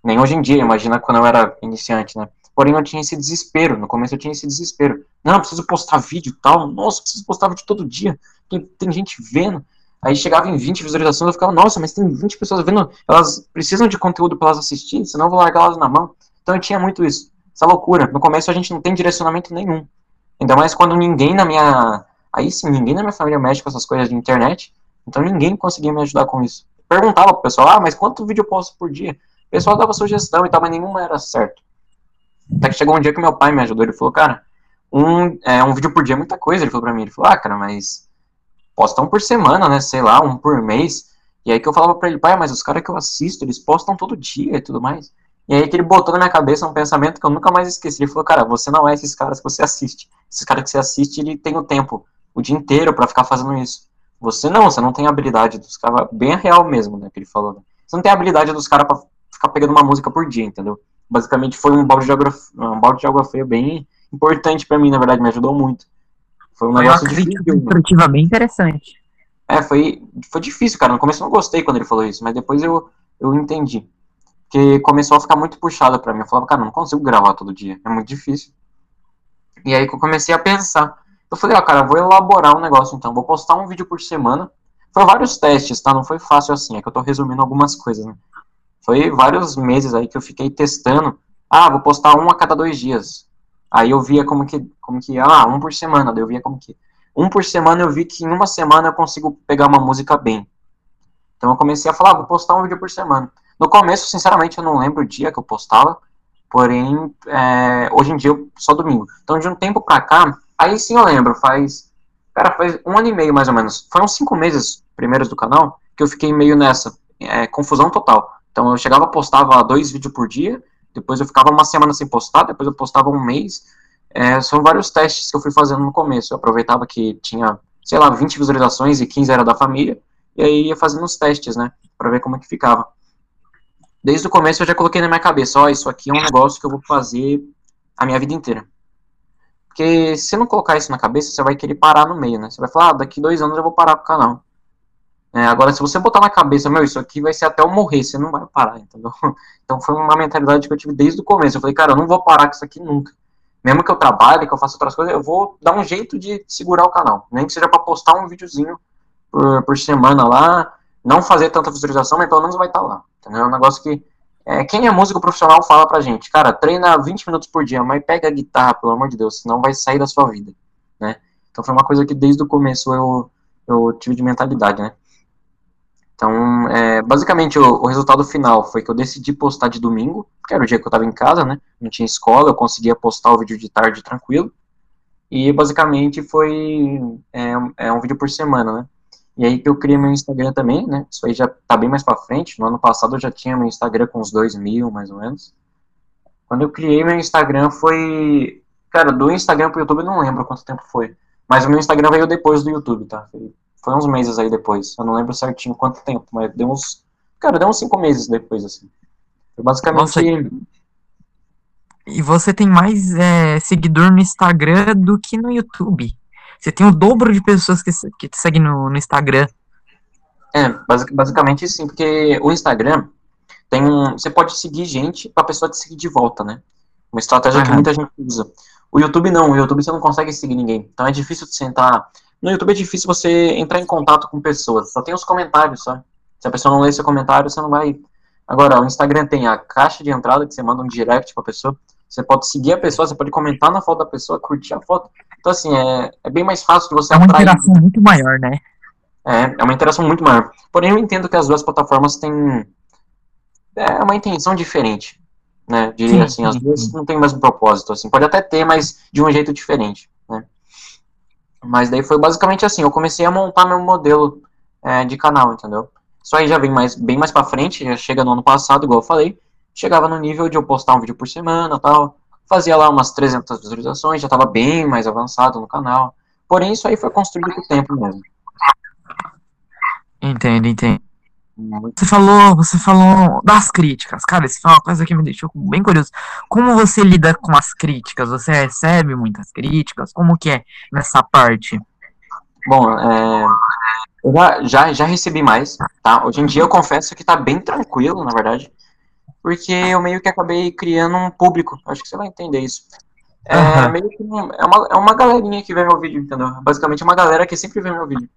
Nem hoje em dia, imagina quando eu era iniciante, né? Porém, eu tinha esse desespero. No começo eu tinha esse desespero. Não, preciso postar vídeo e tal. Nossa, preciso postar vídeo todo dia. Tem, tem gente vendo. Aí chegava em 20 visualizações, eu ficava, nossa, mas tem 20 pessoas vendo. Elas precisam de conteúdo para elas assistirem, senão eu vou largar elas na mão. Então eu tinha muito isso. Essa loucura. No começo a gente não tem direcionamento nenhum. Ainda mais quando ninguém na minha. Aí sim, ninguém na minha família mexe com essas coisas de internet. Então ninguém conseguia me ajudar com isso. Perguntava pro pessoal, ah, mas quanto vídeo eu posto por dia? O pessoal dava sugestão e tal, mas nenhuma era certo. Até que chegou um dia que meu pai me ajudou, ele falou, cara, um, é, um vídeo por dia é muita coisa, ele falou pra mim, ele falou, ah, cara, mas posta um por semana, né, sei lá, um por mês, e aí que eu falava pra ele, pai, mas os caras que eu assisto, eles postam todo dia e tudo mais, E aí que ele botou na minha cabeça um pensamento que eu nunca mais esqueci. Ele falou, cara, você não é esses caras que você assiste. Esses caras que você assiste, ele tem o tempo, o dia inteiro para ficar fazendo isso. Você não, você não tem habilidade dos caras, bem real mesmo, né, que ele falou. Né? Você não tem habilidade dos caras pra ficar pegando uma música por dia, entendeu? Basicamente foi um balde de água, um balde de água fria bem importante para mim, na verdade, me ajudou muito. Foi um negócio difícil. Construtiva bem interessante. É, foi, foi difícil, cara. No começo eu não gostei quando ele falou isso, mas depois eu, eu entendi. Porque começou a ficar muito puxado para mim. Eu falava, cara, não consigo gravar todo dia. É muito difícil. E aí que eu comecei a pensar. Eu falei, ó, ah, cara, vou elaborar um negócio então. Vou postar um vídeo por semana. Foi vários testes, tá? Não foi fácil assim. É que eu tô resumindo algumas coisas, né? Foi vários meses aí que eu fiquei testando. Ah, vou postar um a cada dois dias. Aí eu via como que, como que, ah, um por semana, daí eu via como que, um por semana eu vi que em uma semana eu consigo pegar uma música bem. Então eu comecei a falar, ah, vou postar um vídeo por semana. No começo, sinceramente, eu não lembro o dia que eu postava, porém, é, hoje em dia só domingo. Então de um tempo pra cá, aí sim eu lembro, faz, cara, faz um ano e meio mais ou menos, foram cinco meses primeiros do canal, que eu fiquei meio nessa, é, confusão total. Então eu chegava, postava dois vídeos por dia, depois eu ficava uma semana sem postar, depois eu postava um mês. É, são vários testes que eu fui fazendo no começo. Eu aproveitava que tinha, sei lá, 20 visualizações e 15 era da família, e aí ia fazendo os testes, né, para ver como é que ficava. Desde o começo eu já coloquei na minha cabeça, ó, isso aqui é um negócio que eu vou fazer a minha vida inteira. Porque se não colocar isso na cabeça, você vai querer parar no meio, né? Você vai falar, ah, daqui dois anos eu vou parar com o canal. É, agora, se você botar na cabeça, meu, isso aqui vai ser até eu morrer, você não vai parar, entendeu? [laughs] Então foi uma mentalidade que eu tive desde o começo. Eu falei, cara, eu não vou parar com isso aqui nunca. Mesmo que eu trabalhe, que eu faça outras coisas, eu vou dar um jeito de segurar o canal. Nem que seja para postar um videozinho por, por semana lá, não fazer tanta visualização, mas pelo menos vai estar tá lá. Entendeu? É um negócio que é, quem é músico profissional fala pra gente, cara, treina 20 minutos por dia, mas pega a guitarra, pelo amor de Deus, senão vai sair da sua vida, né? Então foi uma coisa que desde o começo eu, eu tive de mentalidade, né? Então, é, basicamente, o, o, resultado final foi que eu decidi postar de domingo, que era o dia que eu estava em casa, né? Não tinha escola, eu conseguia postar o vídeo de tarde tranquilo. E basicamente foi é, é, um vídeo por semana, né? E aí que eu criei meu Instagram também, né? Isso aí já tá bem mais pra frente. No ano passado eu já tinha meu Instagram com uns 2 mil, mais ou menos. Quando eu criei meu Instagram foi. Cara, do Instagram pro YouTube eu não lembro quanto tempo foi. Mas o meu Instagram veio depois do YouTube, tá? Foi uns meses aí depois. Eu não lembro certinho quanto tempo, mas deu uns. Cara, deu uns cinco meses depois, assim. Foi basicamente. Nossa, e você tem mais é, seguidor no Instagram do que no YouTube. Você tem o dobro de pessoas que, que te seguem no, no Instagram. É, basic, basicamente sim, porque o Instagram tem um. Você pode seguir gente pra pessoa te seguir de volta, né? Uma estratégia uhum. que muita gente usa. O YouTube não, o YouTube você não consegue seguir ninguém. Então é difícil de sentar no YouTube é difícil você entrar em contato com pessoas, só tem os comentários, só. Se a pessoa não lê seu comentário, você não vai. Agora, o Instagram tem a caixa de entrada que você manda um direct pra pessoa. Você pode seguir a pessoa, você pode comentar na foto da pessoa, curtir a foto. Então, assim, é, é bem mais fácil de você É uma atrair. interação muito maior, né? É, é uma interação muito maior. Porém, eu entendo que as duas plataformas têm é uma intenção diferente, né? Diria sim, assim, sim, as duas sim. não têm o mesmo propósito, assim. Pode até ter, mas de um jeito diferente? Mas daí foi basicamente assim, eu comecei a montar meu modelo é, de canal, entendeu? Isso aí já vem mais, bem mais pra frente, já chega no ano passado, igual eu falei. Chegava no nível de eu postar um vídeo por semana tal. Fazia lá umas 300 visualizações, já tava bem mais avançado no canal. Porém, isso aí foi construído com o tempo mesmo. Entendo, entendo. Você falou, você falou das críticas. Cara, isso foi uma coisa que me deixou bem curioso. Como você lida com as críticas? Você recebe muitas críticas? Como que é nessa parte? Bom, é, eu já, já, já recebi mais, tá? Hoje em dia eu confesso que tá bem tranquilo, na verdade, porque eu meio que acabei criando um público. Acho que você vai entender isso. É, uhum. meio que é, uma, é uma galerinha que vê meu vídeo, entendeu? Basicamente uma galera que sempre vê meu vídeo.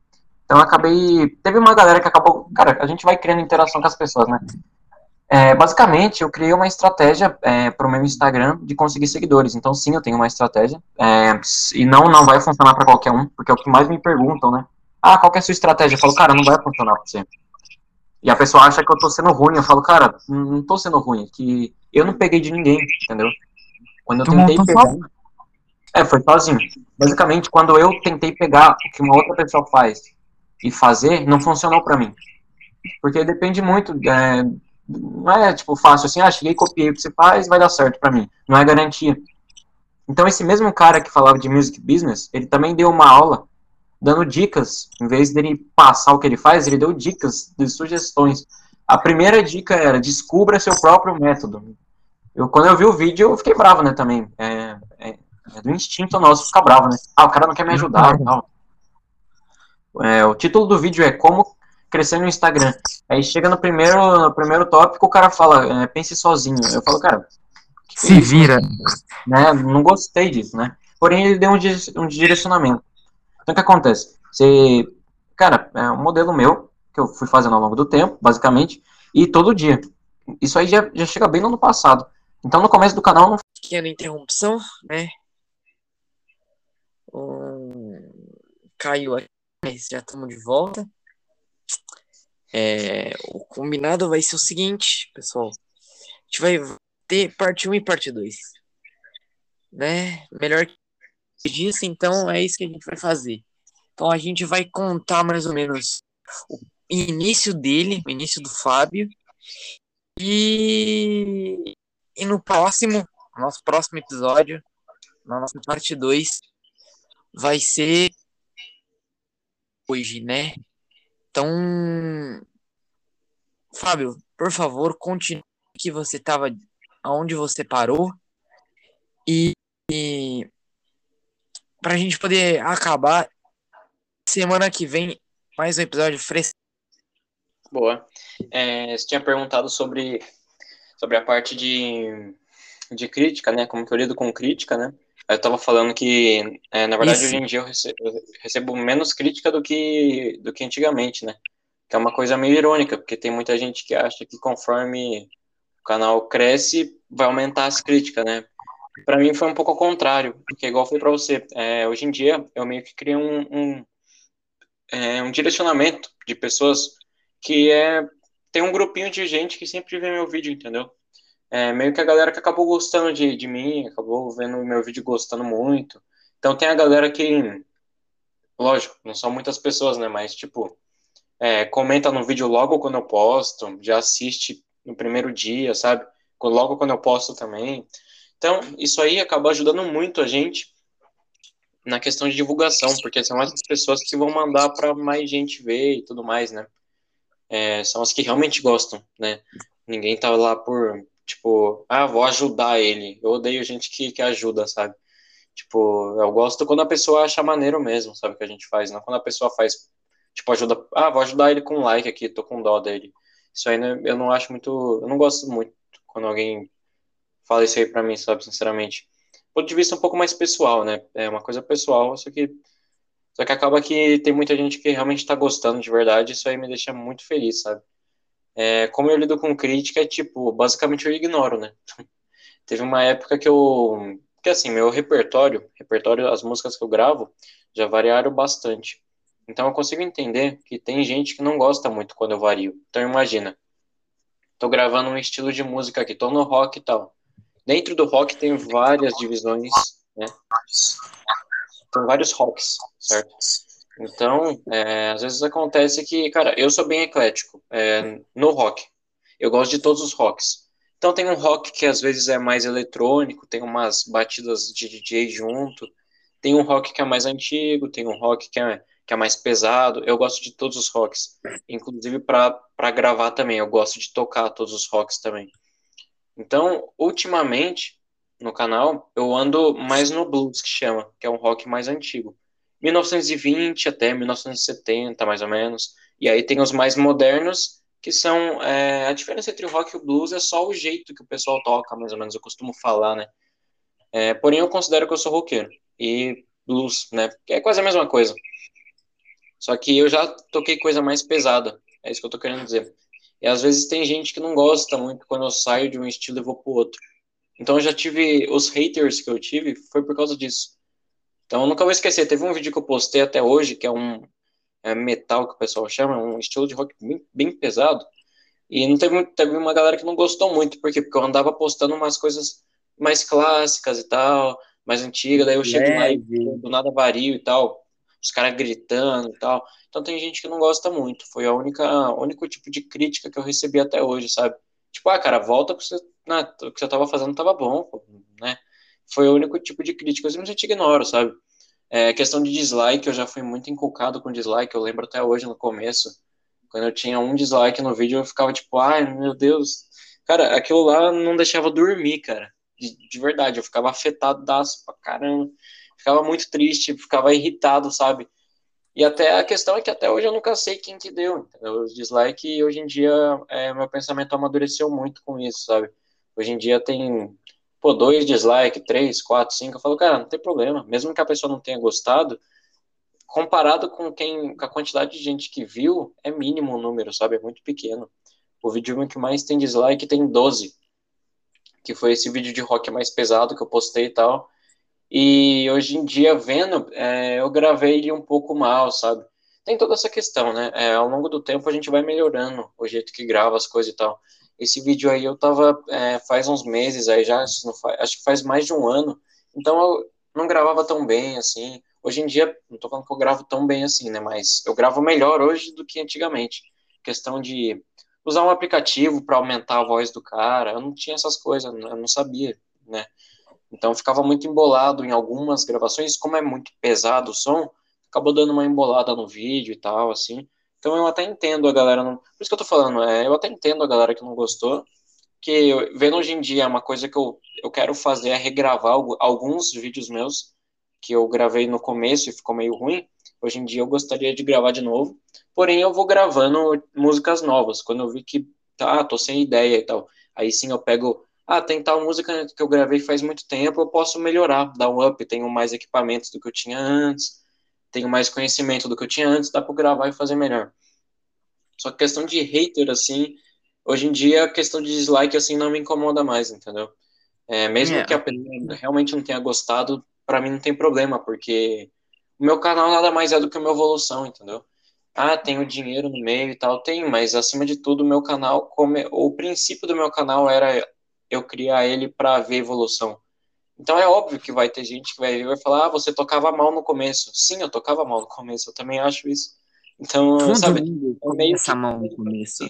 Então acabei. Teve uma galera que acabou. Cara, a gente vai criando interação com as pessoas, né? É, basicamente, eu criei uma estratégia é, para o meu Instagram de conseguir seguidores. Então, sim, eu tenho uma estratégia. É, e não, não vai funcionar para qualquer um, porque é o que mais me perguntam, né? Ah, qual é a sua estratégia? Eu falo, cara, não vai funcionar para você. E a pessoa acha que eu tô sendo ruim. Eu falo, cara, não tô sendo ruim, que eu não peguei de ninguém, entendeu? Quando eu tu tentei pegar. É, foi sozinho. Basicamente, quando eu tentei pegar o que uma outra pessoa faz e fazer, não funcionou para mim. Porque depende muito é, não é, tipo, fácil assim, ah, cheguei, copiei o que você faz, vai dar certo para mim. Não é garantia. Então, esse mesmo cara que falava de music business, ele também deu uma aula dando dicas. Em vez dele passar o que ele faz, ele deu dicas de sugestões. A primeira dica era descubra seu próprio método. Eu, quando eu vi o vídeo, eu fiquei bravo, né, também. É, é, é do instinto nosso ficar bravo, né? Ah, o cara não quer me ajudar e tal. É, o título do vídeo é Como Crescer no Instagram. Aí chega no primeiro, no primeiro tópico, o cara fala, é, pense sozinho. Eu falo, cara, se vira. Né? Não gostei disso, né? Porém, ele deu um, um direcionamento. Então, o que acontece? Você, cara, é um modelo meu, que eu fui fazendo ao longo do tempo, basicamente, e todo dia. Isso aí já, já chega bem no ano passado. Então, no começo do canal, não. Pequena interrupção, né? Um... Caiu aqui, mas já estamos de volta. É, o combinado vai ser o seguinte, pessoal. A gente vai ter parte 1 e parte 2. Né? Melhor que disso, então é isso que a gente vai fazer. Então a gente vai contar mais ou menos o início dele, o início do Fábio. E, e no próximo, nosso próximo episódio, na nossa parte 2, vai ser hoje, né? Então, Fábio, por favor, continue que você estava aonde você parou e, e para a gente poder acabar semana que vem mais um episódio fresco. Boa. É, você tinha perguntado sobre, sobre a parte de, de crítica, né? Como que eu lido com crítica, né? Eu estava falando que, é, na verdade, Isso. hoje em dia eu recebo, eu recebo, menos crítica do que, do que antigamente, né? Que é uma coisa meio irônica, porque tem muita gente que acha que conforme o canal cresce, vai aumentar as críticas, né? Para mim foi um pouco ao contrário, porque igual foi para você, é, hoje em dia eu meio que criei um, um, é, um direcionamento de pessoas que é tem um grupinho de gente que sempre vê meu vídeo, entendeu? É, meio que a galera que acabou gostando de, de mim, acabou vendo meu vídeo gostando muito. Então tem a galera que, lógico, não são muitas pessoas, né? Mas tipo, é, comenta no vídeo logo quando eu posto, já assiste no primeiro dia, sabe? Logo quando eu posto também. Então, isso aí acaba ajudando muito a gente na questão de divulgação, porque são essas pessoas que vão mandar para mais gente ver e tudo mais, né? É, são as que realmente gostam, né? Ninguém tá lá por, tipo, ah, vou ajudar ele. Eu odeio gente que, que ajuda, sabe? Tipo, eu gosto quando a pessoa acha maneiro mesmo, sabe, que a gente faz, não quando a pessoa faz, tipo, ajuda, ah, vou ajudar ele com like aqui, tô com dó dele. Isso aí né, eu não acho muito. Eu não gosto muito quando alguém fala isso aí pra mim, sabe, sinceramente. Ponto de vista um pouco mais pessoal, né? É uma coisa pessoal, só que. Só que acaba que tem muita gente que realmente tá gostando de verdade, isso aí me deixa muito feliz, sabe? É, como eu lido com crítica, é tipo, basicamente eu ignoro, né? [laughs] Teve uma época que eu. Que assim, meu repertório, repertório, as músicas que eu gravo, já variaram bastante. Então eu consigo entender que tem gente que não gosta muito quando eu vario. Então imagina, tô gravando um estilo de música aqui, tô no rock e tal. Dentro do rock tem várias divisões, né? Tem vários rocks, certo? Então, é, às vezes acontece que, cara, eu sou bem eclético é, no rock. Eu gosto de todos os rocks. Então tem um rock que às vezes é mais eletrônico, tem umas batidas de DJ junto. Tem um rock que é mais antigo, tem um rock que é que é mais pesado. Eu gosto de todos os rocks, inclusive para gravar também. Eu gosto de tocar todos os rocks também. Então, ultimamente, no canal, eu ando mais no blues, que chama, que é um rock mais antigo. 1920 até 1970, mais ou menos. E aí tem os mais modernos, que são. É, a diferença entre o rock e o blues é só o jeito que o pessoal toca, mais ou menos, eu costumo falar, né? É, porém, eu considero que eu sou roqueiro. E blues, né? É quase a mesma coisa. Só que eu já toquei coisa mais pesada. É isso que eu tô querendo dizer. E às vezes tem gente que não gosta muito quando eu saio de um estilo e vou pro outro. Então eu já tive. Os haters que eu tive foi por causa disso. Então eu nunca vou esquecer. Teve um vídeo que eu postei até hoje, que é um é metal que o pessoal chama, um estilo de rock bem, bem pesado. E não teve, teve uma galera que não gostou muito, por quê? Porque eu andava postando umas coisas mais clássicas e tal, mais antigas, daí eu chego lá e do nada vario e tal os caras gritando e tal. Então tem gente que não gosta muito. Foi a única, o único tipo de crítica que eu recebi até hoje, sabe? Tipo, ah, cara, volta porque você, o que você tava fazendo tava bom, né? Foi o único tipo de crítica, eu simplesmente ignoro, sabe? É, questão de dislike, eu já fui muito inculcado com dislike, eu lembro até hoje no começo, quando eu tinha um dislike no vídeo, eu ficava tipo, ai meu Deus. Cara, aquilo lá não deixava dormir, cara. De, de verdade, eu ficava afetado daço pra caramba. Ficava muito triste, ficava irritado, sabe? E até a questão é que até hoje eu nunca sei quem que deu, entendeu? Os dislike hoje em dia é, meu pensamento amadureceu muito com isso, sabe? Hoje em dia tem pô, dois dislike, três, quatro, cinco, eu falo, cara, não tem problema. Mesmo que a pessoa não tenha gostado, comparado com quem, com a quantidade de gente que viu, é mínimo o número, sabe? É muito pequeno. O vídeo que mais tem dislike tem 12, que foi esse vídeo de rock mais pesado que eu postei e tal. E hoje em dia, vendo, é, eu gravei ele um pouco mal, sabe? Tem toda essa questão, né? É, ao longo do tempo a gente vai melhorando o jeito que grava as coisas e tal. Esse vídeo aí eu tava é, faz uns meses aí já, acho que faz mais de um ano. Então eu não gravava tão bem assim. Hoje em dia, não tô falando que eu gravo tão bem assim, né? Mas eu gravo melhor hoje do que antigamente. Questão de usar um aplicativo para aumentar a voz do cara. Eu não tinha essas coisas, eu não sabia, né? Então ficava muito embolado em algumas gravações, como é muito pesado o som, acabou dando uma embolada no vídeo e tal, assim. Então eu até entendo a galera. Não... Por isso que eu tô falando, é, eu até entendo a galera que não gostou. Que vendo hoje em dia, uma coisa que eu, eu quero fazer é regravar alguns vídeos meus que eu gravei no começo e ficou meio ruim. Hoje em dia eu gostaria de gravar de novo. Porém, eu vou gravando músicas novas. Quando eu vi que tá, tô sem ideia e tal. Aí sim eu pego. Ah, tem tal música que eu gravei faz muito tempo, eu posso melhorar, dar um up, tenho mais equipamentos do que eu tinha antes tenho mais conhecimento do que eu tinha antes, dá para gravar e fazer melhor. Só que questão de hater, assim, hoje em dia a questão de dislike, assim, não me incomoda mais, entendeu? É, mesmo yeah. É. que a pessoa realmente não tenha gostado, para mim não tem problema, porque o meu canal nada mais é do que uma evolução, entendeu? Ah, tenho dinheiro no meio e tal, tenho, mas acima de tudo, o meu canal, como, o princípio do meu canal era eu criar ele para ver evolução. Então é óbvio que vai ter gente que vai, vai falar, ah, você tocava mal no começo. Sim, eu tocava mal no começo, eu também acho isso. Então, Todo sabe, mundo é meio que mal no começo.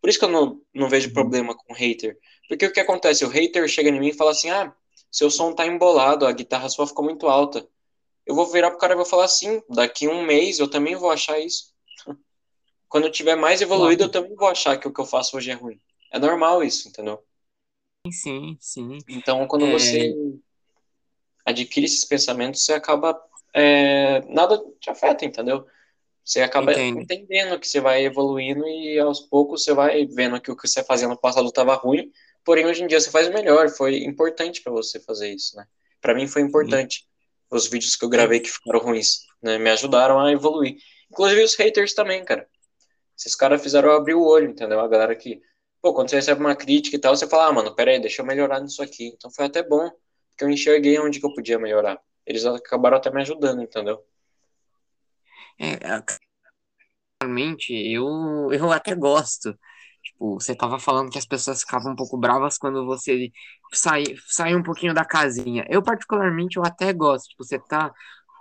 Por isso que eu não, não vejo uhum. problema com hater. Porque o que acontece? O hater chega em mim e fala assim, ah, seu som tá embolado, a guitarra sua ficou muito alta. Eu vou virar pro cara e vou falar assim, daqui um mês eu também vou achar isso. [laughs] Quando eu tiver mais evoluído, eu também vou achar que o que eu faço hoje é ruim. É normal isso, entendeu? Sim, sim. Então, quando é... você adquire esses pensamentos, você acaba. É, nada te afeta, entendeu? Você acaba Entendo. entendendo que você vai evoluindo e aos poucos você vai vendo que o que você fazia no passado estava ruim, porém hoje em dia você faz melhor. Foi importante para você fazer isso, né? Para mim foi importante. Sim. Os vídeos que eu gravei que ficaram ruins, né? Me ajudaram a evoluir. Inclusive os haters também, cara. Esses caras fizeram abrir o olho, entendeu? A galera que Pô, quando você recebe uma crítica e tal, você fala, ah, mano, pera aí, deixa eu melhorar nisso aqui. Então foi até bom, porque eu enxerguei onde que eu podia melhorar. Eles acabaram até me ajudando, entendeu? É, realmente, eu, eu até gosto. Tipo, você tava falando que as pessoas ficavam um pouco bravas quando você sai, sai um pouquinho da casinha. Eu, particularmente, eu até gosto. Tipo, você tá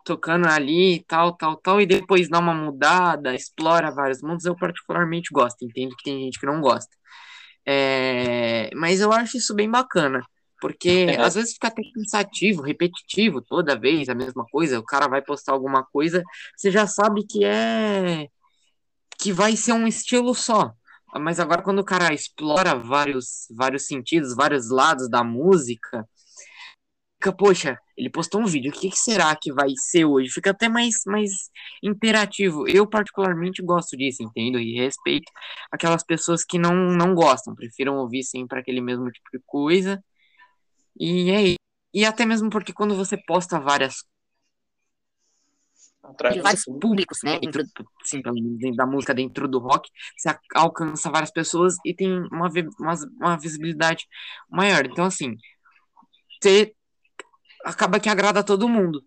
tocando ali, tal, tal, tal, e depois dá uma mudada, explora vários mundos. Eu, particularmente, gosto. Entendo que tem gente que não gosta. É, mas eu acho isso bem bacana, porque é. [laughs] às vezes fica até cansativo, repetitivo, toda vez a mesma coisa. O cara vai postar alguma coisa, você já sabe que é que vai ser um estilo só. Mas agora quando o cara explora vários vários sentidos, vários lados da música, fica, poxa, ele postou um vídeo, o que, que, será que vai ser hoje? Fica até mais, mais interativo. Eu, particularmente, gosto disso, entendo? E respeito aquelas pessoas que não, não gostam, prefiram ouvir sempre aquele mesmo tipo de coisa. E é isso. E até mesmo porque quando você posta várias vários públicos, né, dentro, sim, dentro da música, dentro do rock, você alcança várias pessoas e tem uma, uma, uma visibilidade maior. Então, assim, você acaba que agrada todo mundo.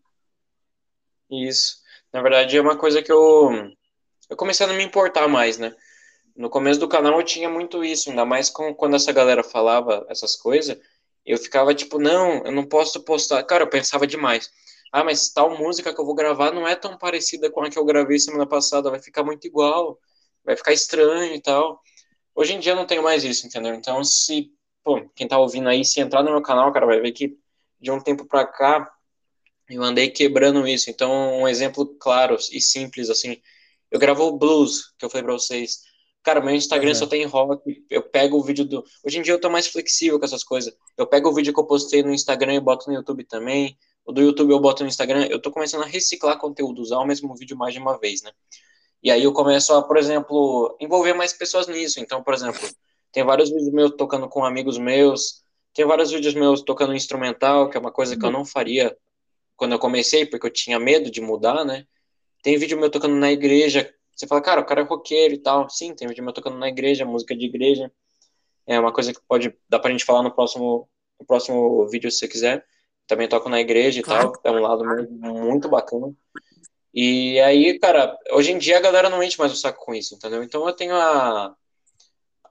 Isso. Na verdade, é uma coisa que eu, eu comecei a não me importar mais, né? No começo do canal eu tinha muito isso, ainda mais com, quando essa galera falava essas coisas, eu ficava tipo, não, eu não posso postar. Cara, eu pensava demais. Ah, mas tal música que eu vou gravar não é tão parecida com a que eu gravei semana passada, vai ficar muito igual, vai ficar estranho e tal. Hoje em dia eu não tenho mais isso, entendeu? Então, se, pô, quem tá ouvindo aí, se entrar no meu canal, cara, vai ver que de um tempo pra cá eu andei quebrando isso. Então, um exemplo claro e simples, assim, eu gravo blues, que eu falei pra vocês. Cara, meu Instagram uhum. só tem rock. Eu pego o vídeo do. Hoje em dia eu tô mais flexível com essas coisas. Eu pego o vídeo que eu postei no Instagram e boto no YouTube também. O do YouTube eu boto no Instagram. Eu tô começando a reciclar conteúdo, usar o mesmo vídeo mais de uma vez, né? E aí eu começo a, por exemplo, envolver mais pessoas nisso. Então, por exemplo, tem vários vídeos meus tocando com amigos meus. Tem vários vídeos meus tocando instrumental, que é uma coisa que eu não faria quando eu comecei, porque eu tinha medo de mudar, né? Tem vídeo meu tocando na igreja, você fala, cara, o cara é roqueiro e tal. Sim, tem vídeo meu tocando na igreja, música de igreja. É uma coisa que pode dar pra gente falar no próximo, no próximo vídeo, se você quiser. Também toco na igreja e claro. tal. É um lado muito bacana. E aí, cara, hoje em dia a galera não enche mais o saco com isso, entendeu? Então eu tenho a.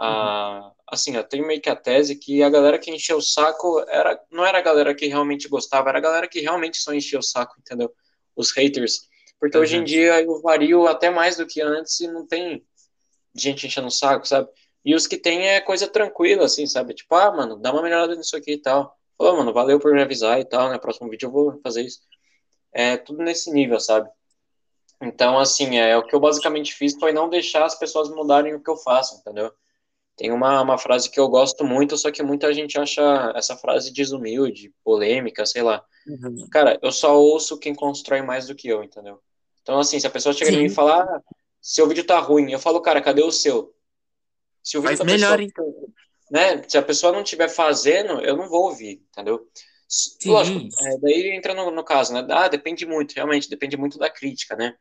a assim, eu tenho meio que a tese que a galera que encheu o saco era, não era a galera que realmente gostava, era a galera que realmente só encheu o saco, entendeu? Os haters. Porque uhum. hoje em uhum. dia eu vario até mais do que antes e não tem gente enchendo o saco, sabe? E os que tem é coisa tranquila, assim, sabe? Tipo, ah, mano, dá uma melhorada nisso aqui e tal. Pô, mano, valeu por me avisar e tal, né? Próximo vídeo eu vou fazer isso. É tudo nesse nível, sabe? Então, assim, é, o que eu basicamente fiz foi não deixar as pessoas mudarem o que eu faço, entendeu? Tem uma, uma frase que eu gosto muito, só que muita gente acha essa frase desumilde, polêmica, sei lá. Uhum. Cara, eu só ouço quem constrói mais do que eu, entendeu? Então, assim, se a pessoa chega em mim e falar, ah, seu vídeo tá ruim, eu falo, cara, cadê o seu? Se o vídeo Faz melhor, pessoa, então. Né, se a pessoa não estiver fazendo, eu não vou ouvir, entendeu? Sim. Lógico, é, daí entra no, no, caso, né? Ah, depende muito, realmente, depende muito da crítica, né?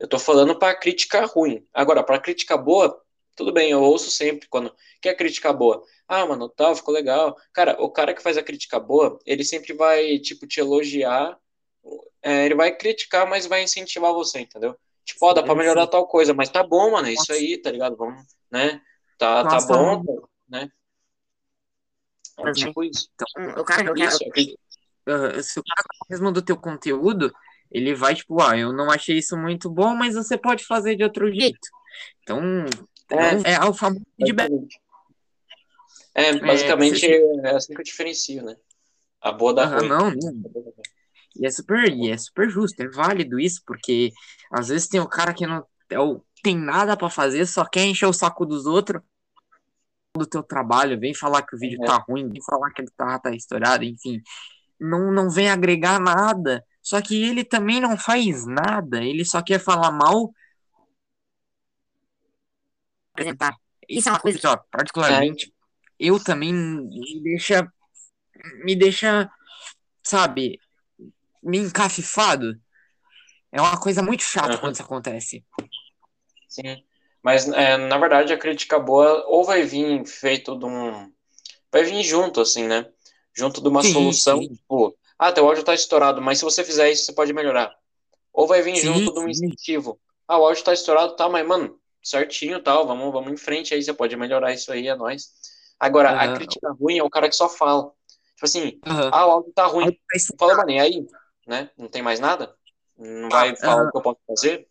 Eu tô falando para crítica ruim. Agora, para crítica boa, tudo bem, eu ouço sempre quando. Que é crítica boa? Ah, mano, tal, ficou legal. Cara, o cara que faz a crítica boa, ele sempre vai, tipo, te elogiar é, ele vai criticar, mas vai incentivar você, entendeu? Tipo, ó, dá pra melhorar tal coisa, mas tá bom, mano, é isso aí, tá ligado? Vamos, né? Tá, tá bom, né? É tipo isso. Então, o cara, isso, uh, se o cara mesmo do teu conteúdo, ele vai, tipo, ah, eu não achei isso muito bom, mas você pode fazer de outro jeito. Então, é, é o famoso feedback. É, basicamente é, é assim que eu diferencio, né? A boa da ah, ruim. Não, não. E é super, e é super justo, é válido isso, porque às vezes tem o cara que não é tem nada para fazer, só quer encher o saco dos outros do teu trabalho, vem falar que o vídeo é. tá ruim, vem falar que ele tá, tá estourado, enfim. Não, não vem agregar nada. Só que ele também não faz nada, ele só quer falar mal. Apresentar. Isso é uma coisa que, ó, particularmente, eu também me deixa. Me deixa, sabe, meio encafifado. É uma coisa muito chata uhum. quando isso acontece. Sim. Mas, é, na verdade, a crítica boa ou vai vir feito de um. Vai vir junto, assim, né? Junto de uma sim, solução. Sim. Tipo, ah, teu áudio tá estourado, mas se você fizer isso, você pode melhorar. Ou vai vir sim, junto de um incentivo. Ah, o áudio tá estourado, tá, mas, mano, certinho tal, vamos, vamos em frente aí, você pode melhorar isso aí, é nóis. Agora, uhum. a crítica ruim é o cara que só fala. Tipo assim, uhum. ah, o áudio tá ruim. Fala, mano, e aí? né? Não tem mais nada? Não vai falar o que eu posso fazer?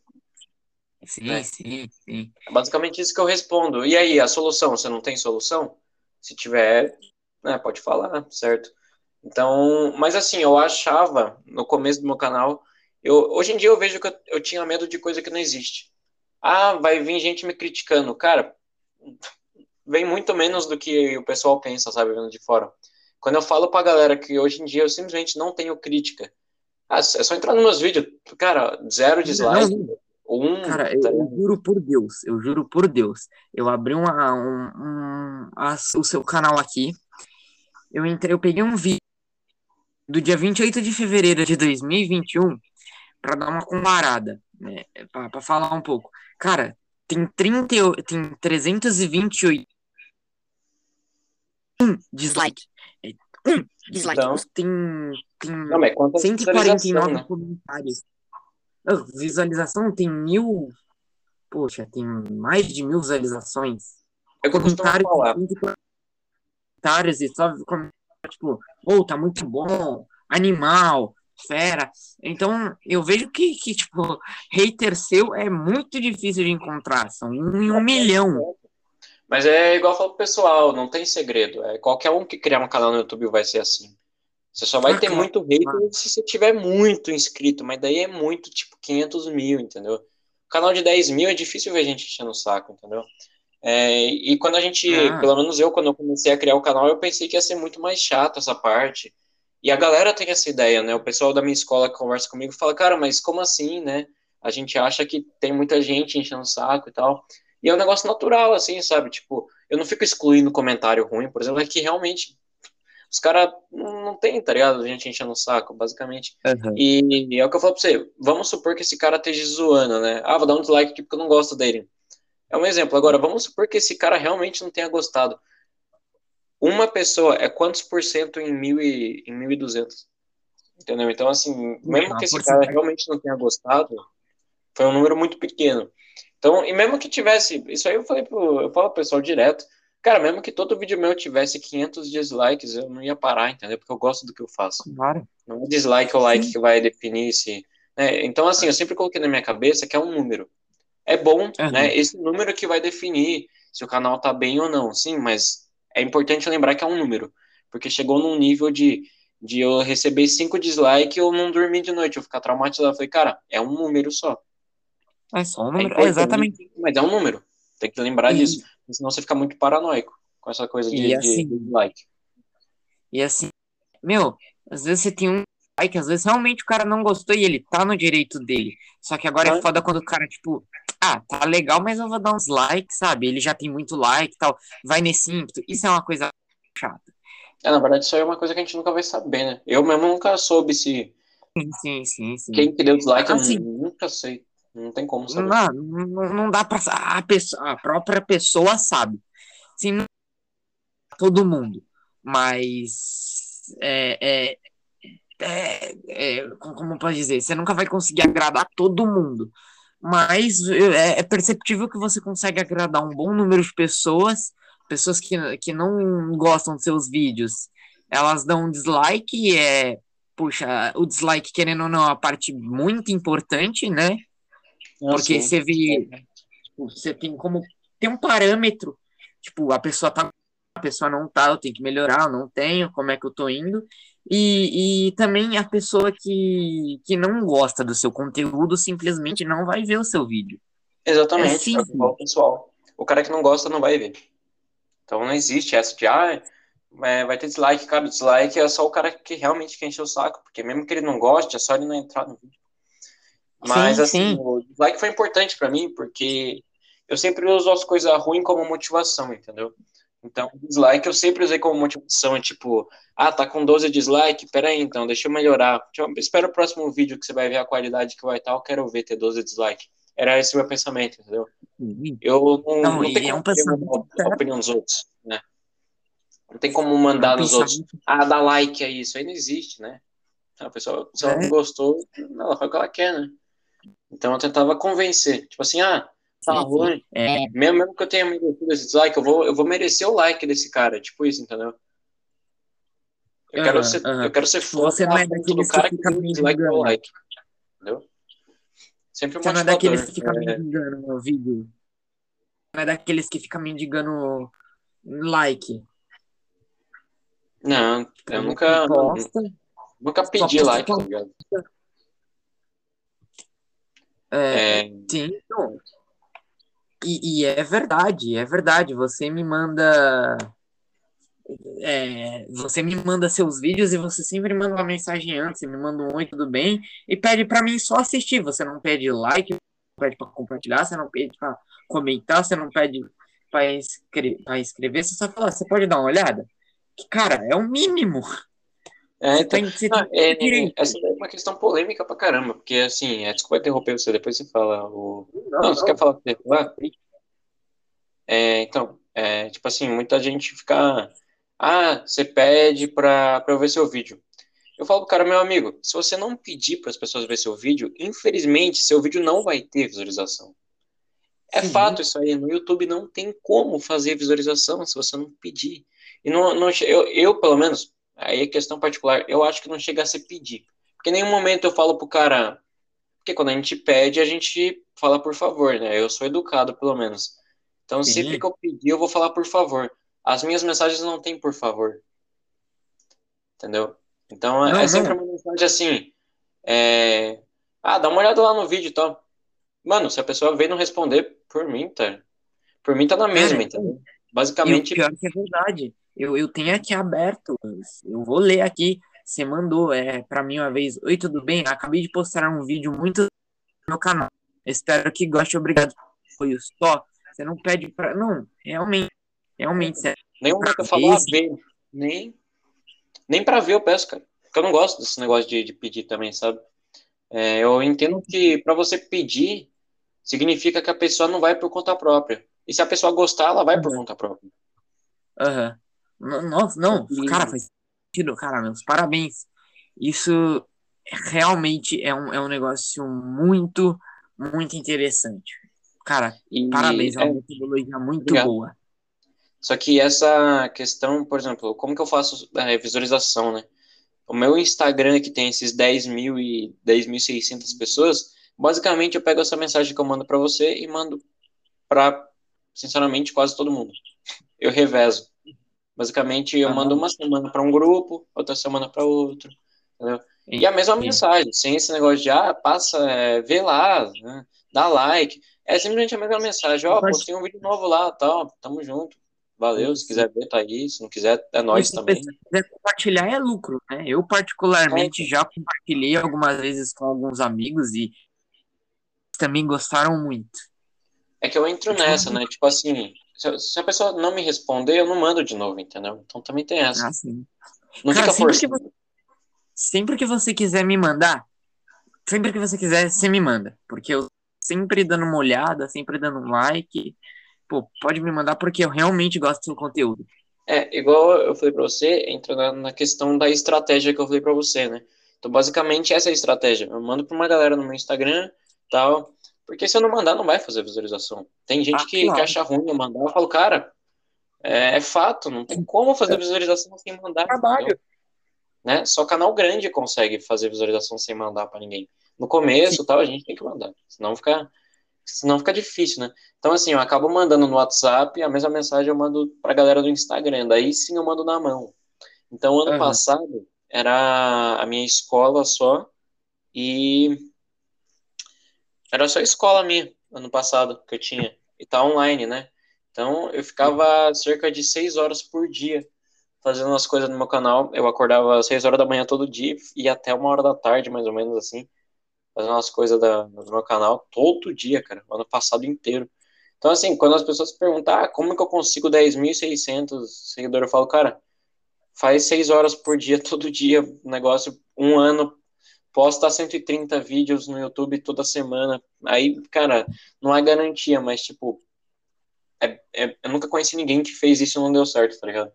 Sim, né? sim, sim. É basicamente isso que eu respondo. E aí, a solução? Você não tem solução? Se tiver, né, pode falar, certo? Então, mas assim, eu achava no começo do meu canal, eu, hoje em dia eu vejo que eu, eu tinha medo de coisa que não existe. Ah, vai vir gente me criticando. Cara, vem muito menos do que o pessoal pensa, sabe, vendo de fora. Quando eu falo pra galera que hoje em dia eu simplesmente não tenho crítica, ah, é só entrar nos meus vídeos. Cara, zero dislike. Um, Cara, eu, eu, juro por Deus, eu juro por Deus. Eu abri uma, um, um a, o seu canal aqui. Eu entrei, eu peguei um vídeo do dia 28 de fevereiro de 2021 para dar uma comparada, né, para falar um pouco. Cara, tem 30, tem 328 dislike. Um dislike. Então, tem tem não, mas 149 né? comentários. Visualização tem mil. Poxa, tem mais de mil visualizações. É comentários, comentários e só comentários tipo, oh, tá muito bom, animal, fera. Então, eu vejo que, que tipo, hater seu é muito difícil de encontrar. São um em um milhão. Mas é igual eu falo pro pessoal, não tem segredo. É, qualquer um que criar um canal no YouTube vai ser assim. Você só vai ah, ter muito hater se você tiver muito inscrito, mas daí é muito, tipo, 500 mil, entendeu? Canal de 10 mil é difícil ver gente enchendo o saco, entendeu? É, e quando a gente, ah. pelo menos eu, quando eu comecei a criar o canal, eu pensei que ia ser muito mais chato essa parte. E a galera tem essa ideia, né? O pessoal da minha escola que conversa comigo fala, cara, mas como assim, né? A gente acha que tem muita gente enchendo o saco e tal. E é um negócio natural, assim, sabe? Tipo, eu não fico excluindo comentário ruim, por exemplo, é que realmente os caras não, não tem, tá ligado? A gente enchendo o saco, basicamente. Uhum. E, e, é o que eu falo pra você, vamos supor que esse cara esteja zoando, né? Ah, vou dar um dislike aqui porque eu não gosto dele. É um exemplo. Agora, vamos supor que esse cara realmente não tenha gostado. Uma pessoa é quantos por cento em mil e, em 1.200? Entendeu? Então, assim, mesmo que esse cara realmente não tenha gostado, foi um número muito pequeno. Então, e mesmo que tivesse, isso aí eu falei pro, eu falo pro pessoal direto, cara, mesmo que todo vídeo meu tivesse 500 dislikes, eu não ia parar, entendeu? Porque eu gosto do que eu faço. Claro. Não é dislike ou like Sim. que vai definir se, né? Então, assim, eu sempre coloquei na minha cabeça que é um número. É bom, uhum. né? Esse número que vai definir se o canal tá bem ou não. Sim, mas é importante lembrar que é um número, porque chegou num nível de de eu receber cinco dislikes e eu não dormir de noite, eu ficar traumatizado. Eu falei, cara, é um número só. É só um número, é, é exatamente. Mas é um número. Tem que lembrar e... disso. Senão você fica muito paranoico com essa coisa de, assim, de, like. E assim, meu, às vezes você tem um like, às vezes realmente o cara não gostou e ele tá no direito dele. Só que agora é, é foda quando o cara, tipo, ah, tá legal, mas eu vou dar uns likes, sabe? Ele já tem muito like e tal. Vai nesse ímpeto. Isso é uma coisa chata. É, na verdade, isso aí é uma coisa que a gente nunca vai saber, né? Eu mesmo nunca soube se. Sim, sim, sim. sim. Quem que deu dislike, assim, eu nunca sei. Não tem como saber. Não, não, não dá pra. A, pessoa, a própria pessoa sabe. Sim, não todo mundo. Mas. É, é, é, é, como pode dizer? Você nunca vai conseguir agradar todo mundo. Mas é, é perceptível que você consegue agradar um bom número de pessoas. Pessoas que, que não gostam dos seus vídeos. Elas dão um dislike. É, puxa, o dislike, querendo ou não, é uma parte muito importante, né? Porque você vê, você tem como tem um parâmetro, tipo, a pessoa tá, a pessoa não tá, eu tenho que melhorar, eu não tenho, como é que eu tô indo? E, e também a pessoa que, que não gosta do seu conteúdo simplesmente não vai ver o seu vídeo. Exatamente, é, é pessoal. O cara que não gosta não vai ver. Então não existe essa de, ah, é, vai ter dislike, cara, dislike é só o cara que realmente quer encher o saco, porque mesmo que ele não goste, é só ele não entrar no vídeo. Mas, sim, assim, sim. o dislike foi importante para mim, porque eu sempre uso as coisas ruins como motivação, entendeu? Então, dislike eu sempre usei como motivação, tipo, ah, tá com 12 dislike, peraí, então, deixa eu melhorar. Deixa eu, espera o próximo vídeo que você vai ver a qualidade que vai estar, eu quero ver ter 12 dislike. Era esse o meu pensamento, entendeu? Uhum. Eu não, não, não tenho é um a opinião dos outros, né? Não tem como mandar é um nos outros, ah, dá like aí, isso aí não existe, né? A pessoa, se ela é. não gostou, ela faz o que ela quer, né? Então eu tentava convencer. Tipo assim, ah, tá ruim. É. Mesmo, mesmo que eu tenha merecido esse dislike, eu vou, eu vou merecer o like desse cara. Tipo isso, entendeu? Eu, uhum, quero, ser, uhum. eu quero ser fã Você não é daqueles cara que fica me dislike ou like. Entendeu? Sempre um Você não é daqueles que fica é... mendigando no vídeo. Não é daqueles que fica mendigando like. Não, eu nunca. Nunca pedi like, tá ligado? É, é... Sim, então, e, e, é verdade, é verdade. Você me manda. É, você me manda seus vídeos e você sempre manda uma mensagem antes, me manda um oi, tudo bem, e pede para mim só assistir. Você não pede like, não pede para compartilhar, você não pede para comentar, você não pede para escre escrever, você só fala, você pode dar uma olhada? Que, cara, é o mínimo. É, então, tem, não, é, essa é uma questão polêmica pra caramba, porque assim, é, desculpa interromper você, depois você fala. O... Não, não, você quer falar ah, é, então, é, tipo assim, muita gente fica. Ah, você pede pra, pra eu ver seu vídeo. Eu falo pro cara, meu amigo, se você não pedir para as pessoas ver seu vídeo, infelizmente, seu vídeo não vai ter visualização. É Sim. fato isso aí. No YouTube não tem como fazer visualização se você não pedir. E não, não eu, eu, pelo menos, Aí é questão particular. Eu acho que não chega a ser pedir. Porque em nenhum momento eu falo pro cara. Porque quando a gente pede, a gente fala por favor, né? Eu sou educado, pelo menos. Então, Sim. sempre que eu pedir, eu vou falar por favor. As minhas mensagens não tem por favor. Entendeu? Então, é não, é sempre não. uma mensagem assim. É... Ah, dá uma olhada lá no vídeo e tal. Mano, se a pessoa vem não responder, por mim, tá? Por mim tá na mesma, é, entendeu? Basicamente. E o pior que é verdade. Eu, eu tenho aqui aberto. Eu vou ler aqui. Você mandou é, para mim uma vez. Oi, tudo bem? Acabei de postar um vídeo muito no meu canal. Espero que goste. Obrigado foi só. Você não pede para. Não, realmente. Realmente. Você... Nem um que eu falo a ver. Nem, nem para ver eu peço, cara. Porque eu não gosto desse negócio de, de pedir também, sabe? É, eu entendo que para você pedir, significa que a pessoa não vai por conta própria. E se a pessoa gostar, ela vai por conta própria. Aham. Uhum. Nossa, não, cara, faz sentido, cara, meus parabéns. Isso realmente é um, é um negócio muito, muito interessante. Cara, e, parabéns, é uma é, metodologia muito obrigado. boa. Só que essa questão, por exemplo, como que eu faço é, visualização, né? O meu Instagram, que tem esses 10 mil e 10.600 pessoas, basicamente eu pego essa mensagem que eu mando para você e mando para, sinceramente, quase todo mundo. Eu revezo. Basicamente, eu mando uma semana para um grupo, outra semana para outro, entendeu? E a mesma mensagem, sem esse negócio de, ah, passa, é, vê lá, né, dá like. É simplesmente a mesma mensagem, ó, oh, postei um vídeo novo lá, tal, tamo junto. Valeu, se quiser ver, tá aí. Se não quiser, é nós também. Se quiser compartilhar, é lucro, né? Eu, particularmente, é. já compartilhei algumas vezes com alguns amigos e também gostaram muito. É que eu entro nessa, né? Tipo assim, se a pessoa não me responder, eu não mando de novo, entendeu? Então também tem essa. Ah, sim. Não Cara, fica sempre que, você, sempre que você quiser me mandar, sempre que você quiser, você me manda. Porque eu sempre dando uma olhada, sempre dando um like pô, pode me mandar porque eu realmente gosto do seu conteúdo. É, igual eu falei pra você, entra na, na questão da estratégia que eu falei pra você, né? Então, basicamente, essa é a estratégia. Eu mando pra uma galera no meu Instagram, tal, porque se eu não mandar, não vai fazer visualização. Tem gente ah, que, claro. que, acha ruim eu mandar, eu falo, cara, é, é, fato, não tem como fazer visualização sem mandar. Trabalho. Né? Só canal grande consegue fazer visualização sem mandar para ninguém. No começo, tal, a gente tem que mandar, senão fica senão fica difícil, né? Então, assim, eu acabo mandando no WhatsApp, a mesma mensagem eu mando pra galera do Instagram, daí sim eu mando na mão. Então, ano uhum. passado, era a minha escola só, e era só escola minha, ano passado, que eu tinha, e tá online, né? Então, eu ficava cerca de seis horas por dia fazendo as coisas no meu canal. Eu acordava às seis horas da manhã todo dia e até uma hora da tarde, mais ou menos assim fazendo umas coisas da, do meu canal todo dia, cara, ano passado inteiro. Então, assim, quando as pessoas perguntam, ah, como que eu consigo 10.600 seguidores, eu falo, cara, faz 6 horas por dia, [laughs] todo dia, negócio, um ano, posta 130 vídeos no YouTube toda semana. Aí, cara, não é garantia, mas, tipo, é, é, eu nunca conheci ninguém que fez isso e não deu certo, tá ligado?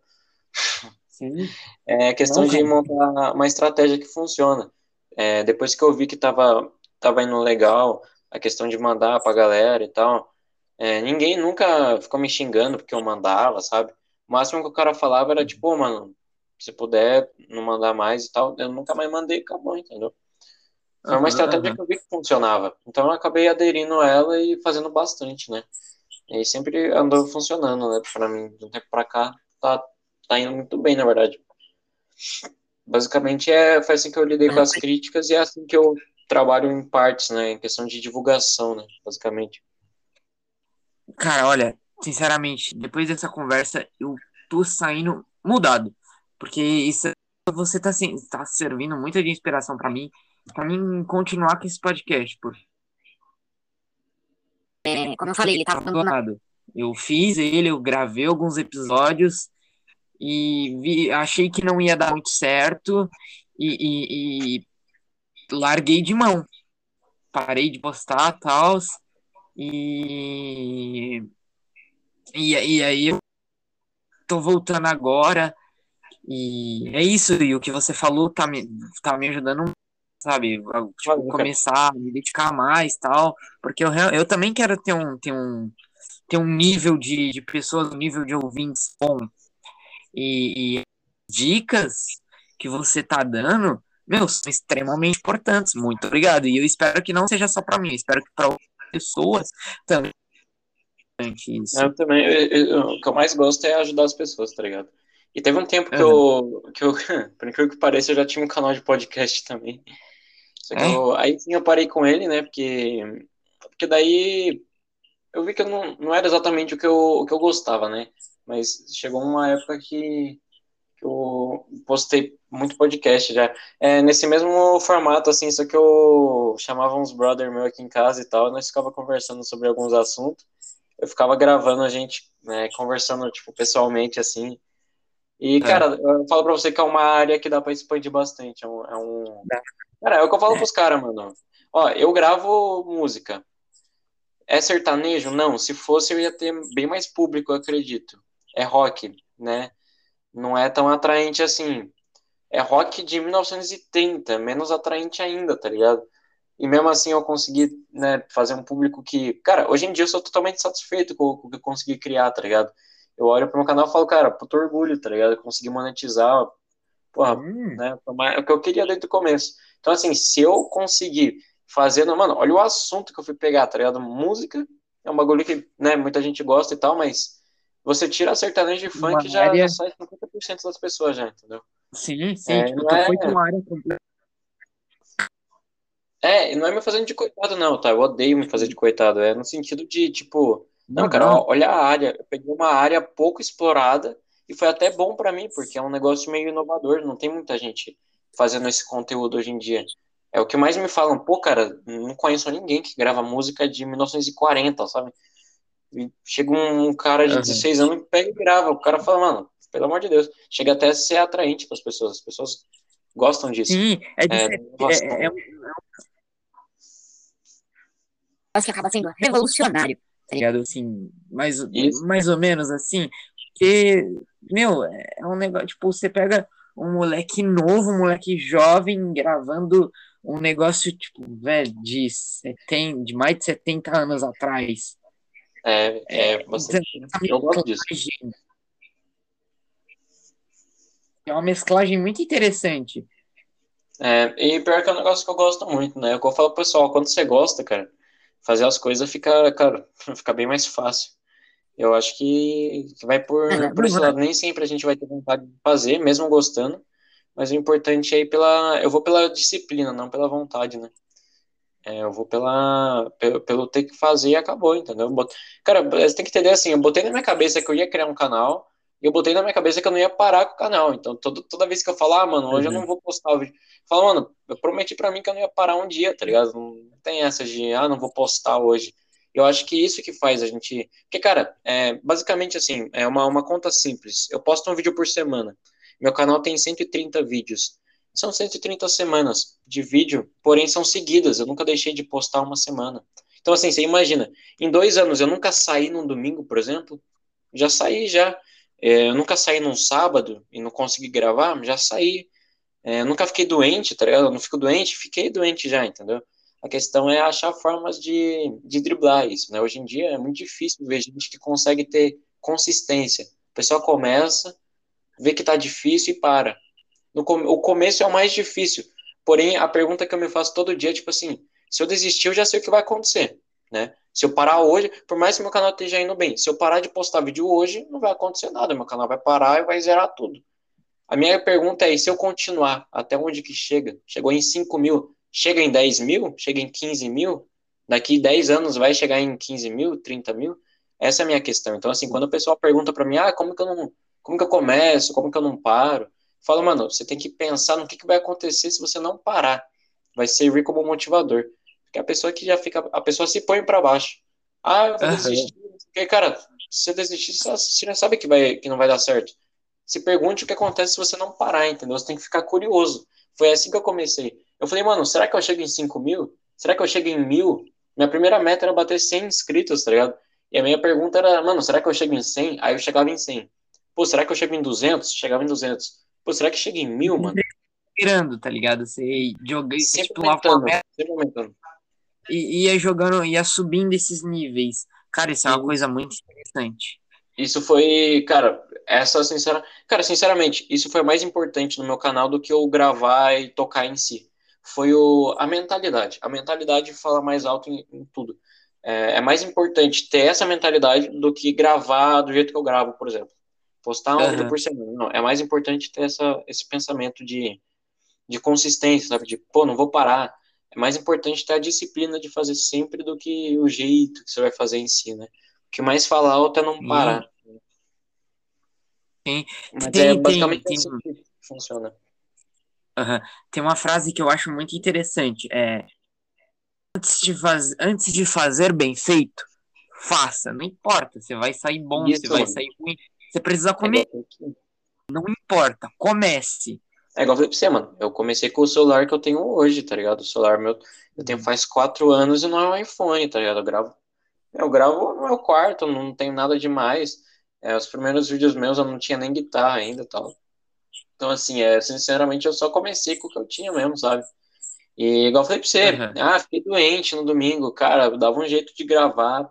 Sim. É questão de montar uma estratégia que funciona. É, depois que eu vi que tava, tava indo legal, a questão de mandar pra galera e tal, é, ninguém nunca ficou me xingando porque eu mandava, sabe? O máximo que o cara falava era tipo, oh, mano, se puder não mandar mais e tal, eu nunca mais mandei, acabou, entendeu? Foi uma estratégia que eu vi que funcionava. Então eu acabei aderindo a ela e fazendo bastante, né? E sempre andou funcionando, né? Pra mim, de um tempo pra cá, tá, tá indo muito bem, na verdade. Basicamente, é, foi assim que eu lidei com as críticas e é assim que eu trabalho em partes, né? Em questão de divulgação, né? Basicamente. Cara, olha, sinceramente, depois dessa conversa, eu tô saindo mudado. Porque isso você tá, assim, tá servindo muito de inspiração para mim, para mim continuar com esse podcast. Por... É, como eu falei, ele tava abandonado. Eu fiz ele, eu gravei alguns episódios e vi, achei que não ia dar muito certo e, e, e larguei de mão. Parei de postar tal. E, e, e aí eu tô voltando agora. E é isso, e o que você falou tá me, tá me ajudando, sabe? Tipo, começar a me dedicar mais tal. Porque eu, eu também quero ter um, ter um, ter um nível de, de pessoas, um nível de ouvintes bom e, e dicas que você tá dando, meu, são extremamente importantes. Muito obrigado. E eu espero que não seja só para mim, espero que para outras pessoas também isso. Eu também, eu, eu, o que eu mais gosto é ajudar as pessoas, tá ligado? E teve um tempo que uhum. eu, que eu, [laughs] por incrível que pareça, eu já tinha um canal de podcast também. Só que é? eu, aí sim eu parei com ele, né? Porque, porque daí eu vi que eu não, não era exatamente o que eu, o que eu gostava, né? Mas chegou uma época que, que eu postei muito podcast já. É, nesse mesmo formato, assim, só que eu chamava uns brother meu aqui em casa e tal, nós ficava conversando sobre alguns assuntos. Eu ficava gravando a gente, né, conversando, tipo, pessoalmente, assim. E, é. cara, eu falo pra você que é uma área que dá pra expandir bastante. É um. É um... Cara, é o que eu falo pros caras, mano. Ó, eu gravo música. É sertanejo? Não. Se fosse, eu ia ter bem mais público, eu acredito. É rock, né? Não é tão atraente assim. É rock de 1930, menos atraente ainda, tá ligado? E mesmo assim eu consegui né, fazer um público que. Cara, hoje em dia eu sou totalmente satisfeito com o que eu consegui criar, tá ligado? Eu olho pro meu canal e falo, cara, puto orgulho, tá ligado? Eu consegui monetizar, porra, hum. né? É o que eu queria desde o começo. Então, assim, se eu conseguir fazendo, mano, olha o assunto que eu fui pegar, tá ligado? Música é um bagulho que, né, muita gente gosta e tal, mas você tira a sertanejo de funk já, área... já sai 50% das pessoas já, entendeu? Sim, sim, é, tipo, é... foi uma área completa. É, não é me fazendo de coitado, não, tá? Eu odeio me fazer de coitado. É no sentido de, tipo, não, cara, ó, olha a área. Eu peguei uma área pouco explorada e foi até bom para mim, porque é um negócio meio inovador. Não tem muita gente fazendo esse conteúdo hoje em dia. É o que mais me falam, pô, cara, não conheço ninguém que grava música de 1940, sabe? E chega um cara de uhum. 16 anos e pega e grava. O cara fala, mano, pelo amor de Deus. Chega até a ser atraente para as pessoas. As pessoas gostam disso. Sim, é, de, é, é, é, é um que acaba sendo revolucionário, ligado? Assim, mais, mais ou menos assim. Porque, meu, é um negócio, tipo, você pega um moleque novo, um moleque jovem gravando um negócio, tipo, velho, de, 70, de mais de 70 anos atrás. É, é, você, eu gosto disso. É uma mesclagem muito interessante. É, e pior que é um negócio que eu gosto muito, né? É eu falo pro pessoal, quando você gosta, cara, fazer as coisas fica, cara, [laughs] fica bem mais fácil. Eu acho que, que vai por, é, por esse lado. Nem sempre a gente vai ter vontade de fazer, mesmo gostando, mas o importante é ir pela. Eu vou pela disciplina, não pela vontade, né? É, eu vou pela, pelo, pelo, ter que fazer e acabou, entendeu? Cara, você tem que entender assim, eu botei na minha cabeça que eu ia criar um canal, e eu botei na minha cabeça que eu não ia parar com o canal. Então, todo, toda vez que eu falar, ah, mano, hoje uhum. eu não vou postar o vídeo. Fala, mano, eu prometi para mim que eu não ia parar um dia, tá ligado? Não tem essa de, ah, não vou postar hoje. Eu acho que isso que faz a gente. Porque, cara, é, basicamente assim, é uma, uma conta simples. Eu posto um vídeo por semana. Meu canal tem 130 vídeos. São 130 semanas de vídeo, porém são seguidas. Eu nunca deixei de postar uma semana. Então, assim, você imagina, em dois anos eu nunca saí num domingo, por exemplo. Já saí, já. É, eu nunca saí num sábado e não consegui gravar, já saí. É, nunca fiquei doente, tá ligado? Eu não fico doente, fiquei doente já, entendeu? A questão é achar formas de, de driblar isso, né? Hoje em dia é muito difícil ver gente que consegue ter consistência. O pessoal começa, vê que tá difícil e para. No, o começo é o mais difícil. Porém, a pergunta que eu me faço todo dia é tipo assim: se eu desistir, eu já sei o que vai acontecer, né? Se eu parar hoje, por mais que meu canal esteja indo bem, se eu parar de postar vídeo hoje, não vai acontecer nada. Meu canal vai parar e vai zerar tudo. A minha pergunta é: se eu continuar, até onde que chega? Chegou em 5 mil, chega em 10 mil? Chega em 15 mil? Daqui 10 anos vai chegar em 15 mil, 30 mil? Essa é a minha questão. Então, assim, quando o pessoal pergunta para mim, ah, como que eu não, como que eu começo, como que eu não paro? Fala, mano, você tem que pensar no que, que vai acontecer se você não parar. Vai servir como motivador. Porque a pessoa que já fica, a pessoa se põe para baixo. Ah, eu vou uhum. desistir. Porque, cara, se você desistir, você já sabe que, vai, que não vai dar certo. Se pergunte o que acontece se você não parar, entendeu? Você tem que ficar curioso. Foi assim que eu comecei. Eu falei, mano, será que eu chego em 5 mil? Será que eu chego em mil? Minha primeira meta era bater 100 inscritos, tá ligado? E a minha pergunta era, mano, será que eu chego em 100? Aí eu chegava em 100. Pô, será que eu chego em 200? Chegava em 200. Pô, será que chega em mil, mano? Virando, tá ligado? Você joga você tipo, aumentando, sempre aumentando. E ia jogando, ia subindo esses níveis. Cara, isso é uma coisa muito interessante. Isso foi, cara, essa sincera, cara, sinceramente, isso foi mais importante no meu canal do que eu gravar e tocar em si. Foi o, a mentalidade. A mentalidade fala mais alto em, em tudo. é, é, mais importante ter essa mentalidade do que gravar do jeito que eu gravo, por exemplo. Postar um uhum. vídeo por semana. Não, é mais importante ter essa, esse pensamento de, de consistência, sabe? De, pô, não vou parar. É mais importante ter a disciplina de fazer sempre do que o jeito que você vai fazer em si, né? O que mais fala alto é não parar. Sim. Mas tem, é basicamente tem, assim que funciona. Uhum. Tem uma frase que eu acho muito interessante. É, antes, de faz... antes de fazer bem feito, faça. Não importa. Você vai sair bom, Isso, você vai sair ruim. Você precisa comer. Não importa. Comece. É igual eu falei pra você, mano. Eu comecei com o celular que eu tenho hoje, tá ligado? O celular meu, eu tenho faz quatro anos e não é um iPhone, tá ligado? Eu gravo, eu gravo no meu quarto, não tenho nada demais. É, os primeiros vídeos meus eu não tinha nem guitarra ainda e tal. Então, assim, é, sinceramente, eu só comecei com o que eu tinha mesmo, sabe? E igual eu falei pra você, uhum. ah, fiquei doente no domingo, cara, dava um jeito de gravar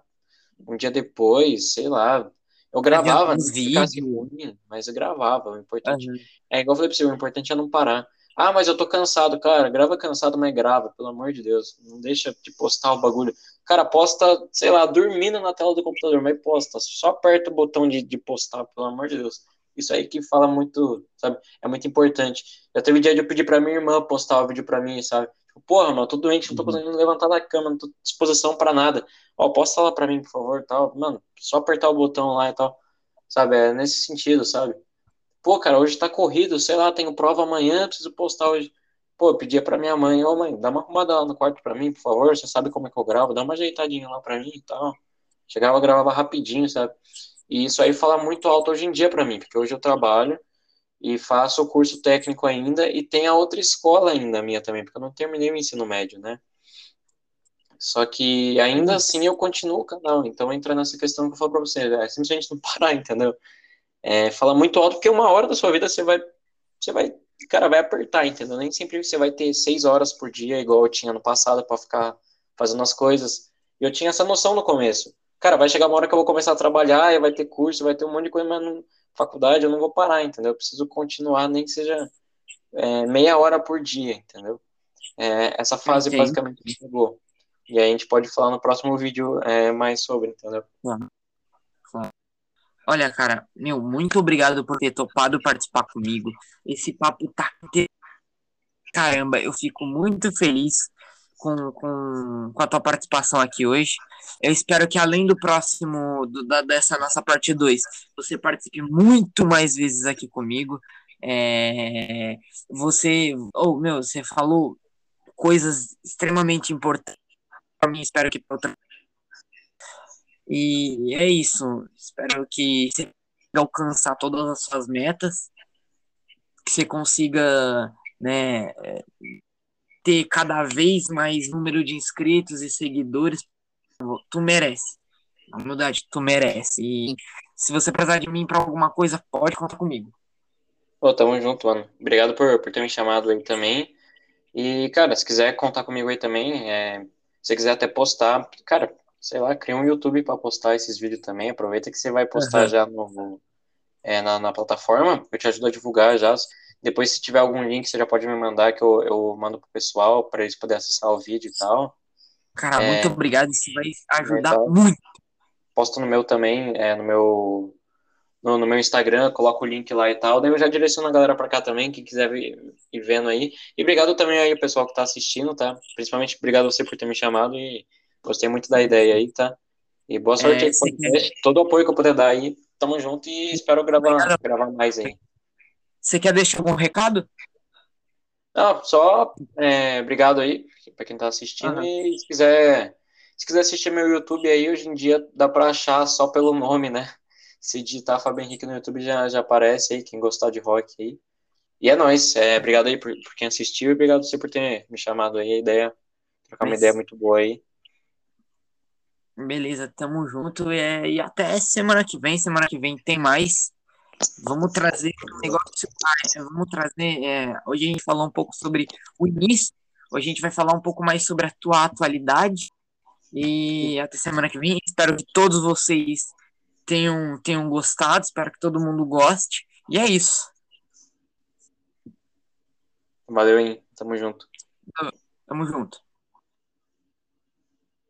um dia depois, sei lá. Eu gravava, não ficasse ruim, mas eu gravava. O importante uhum. é igual eu falei pra você, o importante é não parar. Ah, mas eu tô cansado, cara. Grava cansado, mas grava, pelo amor de Deus. Não deixa de postar o bagulho. Cara, posta, sei lá, dormindo na tela do computador, mas posta. Só aperta o botão de, de postar, pelo amor de Deus. Isso aí que fala muito, sabe? É muito importante. Já teve dia de eu pedir pra minha irmã postar o vídeo pra mim, sabe? Tipo, porra, mano, tô doente, não tô uhum. conseguindo levantar da cama, não tô à disposição pra nada. Ó, posta lá pra mim, por favor, tal. Mano, só apertar o botão lá e tal. Sabe? É nesse sentido, sabe? Pô, cara, hoje tá corrido, sei lá, tenho prova amanhã, preciso postar hoje. Pô, eu pedia pra minha mãe, ô mãe, dá uma arrumada lá no quarto pra mim, por favor, você sabe como é que eu gravo, dá uma ajeitadinha lá pra mim e tal. Chegava, gravava rapidinho, sabe? E isso aí fala muito alto hoje em dia para mim, porque hoje eu trabalho e faço o curso técnico ainda e tem a outra escola ainda minha também, porque eu não terminei o ensino médio, né? Só que ainda assim eu continuo o canal, então entra nessa questão que eu falo pra você, é simplesmente não parar, [laughs] entendeu? É, fala muito alto, porque uma hora da sua vida você vai, você vai, cara, vai apertar, entendeu? Nem sempre você vai ter seis horas por dia, igual eu tinha no passado, para ficar fazendo as coisas. E eu tinha essa noção no começo cara, vai chegar uma hora que eu vou começar a trabalhar, vai ter curso, vai ter um monte de coisa, mas na faculdade eu não vou parar, entendeu? Eu preciso continuar, nem que seja é, meia hora por dia, entendeu? É, essa fase Entendi. basicamente chegou. E aí a gente pode falar no próximo vídeo é, mais sobre, entendeu? Olha, cara, meu, muito obrigado por ter topado participar comigo. Esse papo tá. Caramba, eu fico muito feliz com, com, com a tua participação aqui hoje. Eu espero que além do próximo, do, da, dessa nossa parte 2, você participe muito mais vezes aqui comigo. É, você, oh, meu, você falou coisas extremamente importantes para mim, espero que. E é isso. Espero que você alcançar todas as suas metas, que você consiga, né, ter cada vez mais número de inscritos e seguidores, tu merece. Na humildade, tu merece. E se você precisar de mim para alguma coisa, pode contar comigo. Pô, tamo junto, mano. Obrigado por, por ter me chamado aí também. E, cara, se quiser contar comigo aí também, é, se quiser até postar, cara, sei lá, cria um YouTube para postar esses vídeos também. Aproveita que você vai postar uhum. já no, é, na, na plataforma. Eu te ajudo a divulgar já. Depois, se tiver algum link, você já pode me mandar que eu, eu mando pro pessoal para eles poderem acessar o vídeo e tal. Cara, é, muito obrigado. Isso vai ajudar então, muito. Posto no meu também, é, no meu no, no, meu Instagram, coloco o link lá e tal. Daí eu já direciono a galera para cá também, quem quiser ir, ir vendo aí. E obrigado também aí, pessoal que tá assistindo, tá? Principalmente obrigado você por ter me chamado e gostei muito da ideia aí, tá? E boa sorte é, aí com Todo o apoio que eu puder dar aí. Tamo junto e espero gravar, gravar mais aí. Você quer deixar algum recado? Não, só é, obrigado aí para quem está assistindo uhum. e se quiser, se quiser assistir meu YouTube aí, hoje em dia dá para achar só pelo nome, né? Se digitar Fábio Henrique no YouTube já, já aparece aí, quem gostar de rock aí. E é nóis, é, obrigado aí por, por quem assistiu e obrigado você por ter me chamado aí, a ideia, trocar uma ideia muito boa aí. Beleza, tamo junto é, e até semana que vem, semana que vem tem mais. Vamos trazer um negócio. Vamos trazer. É, hoje a gente falou um pouco sobre o início. Hoje a gente vai falar um pouco mais sobre a tua atualidade. E até semana que vem. Espero que todos vocês tenham, tenham gostado. Espero que todo mundo goste. E é isso. Valeu, hein? Tamo junto. Tamo junto.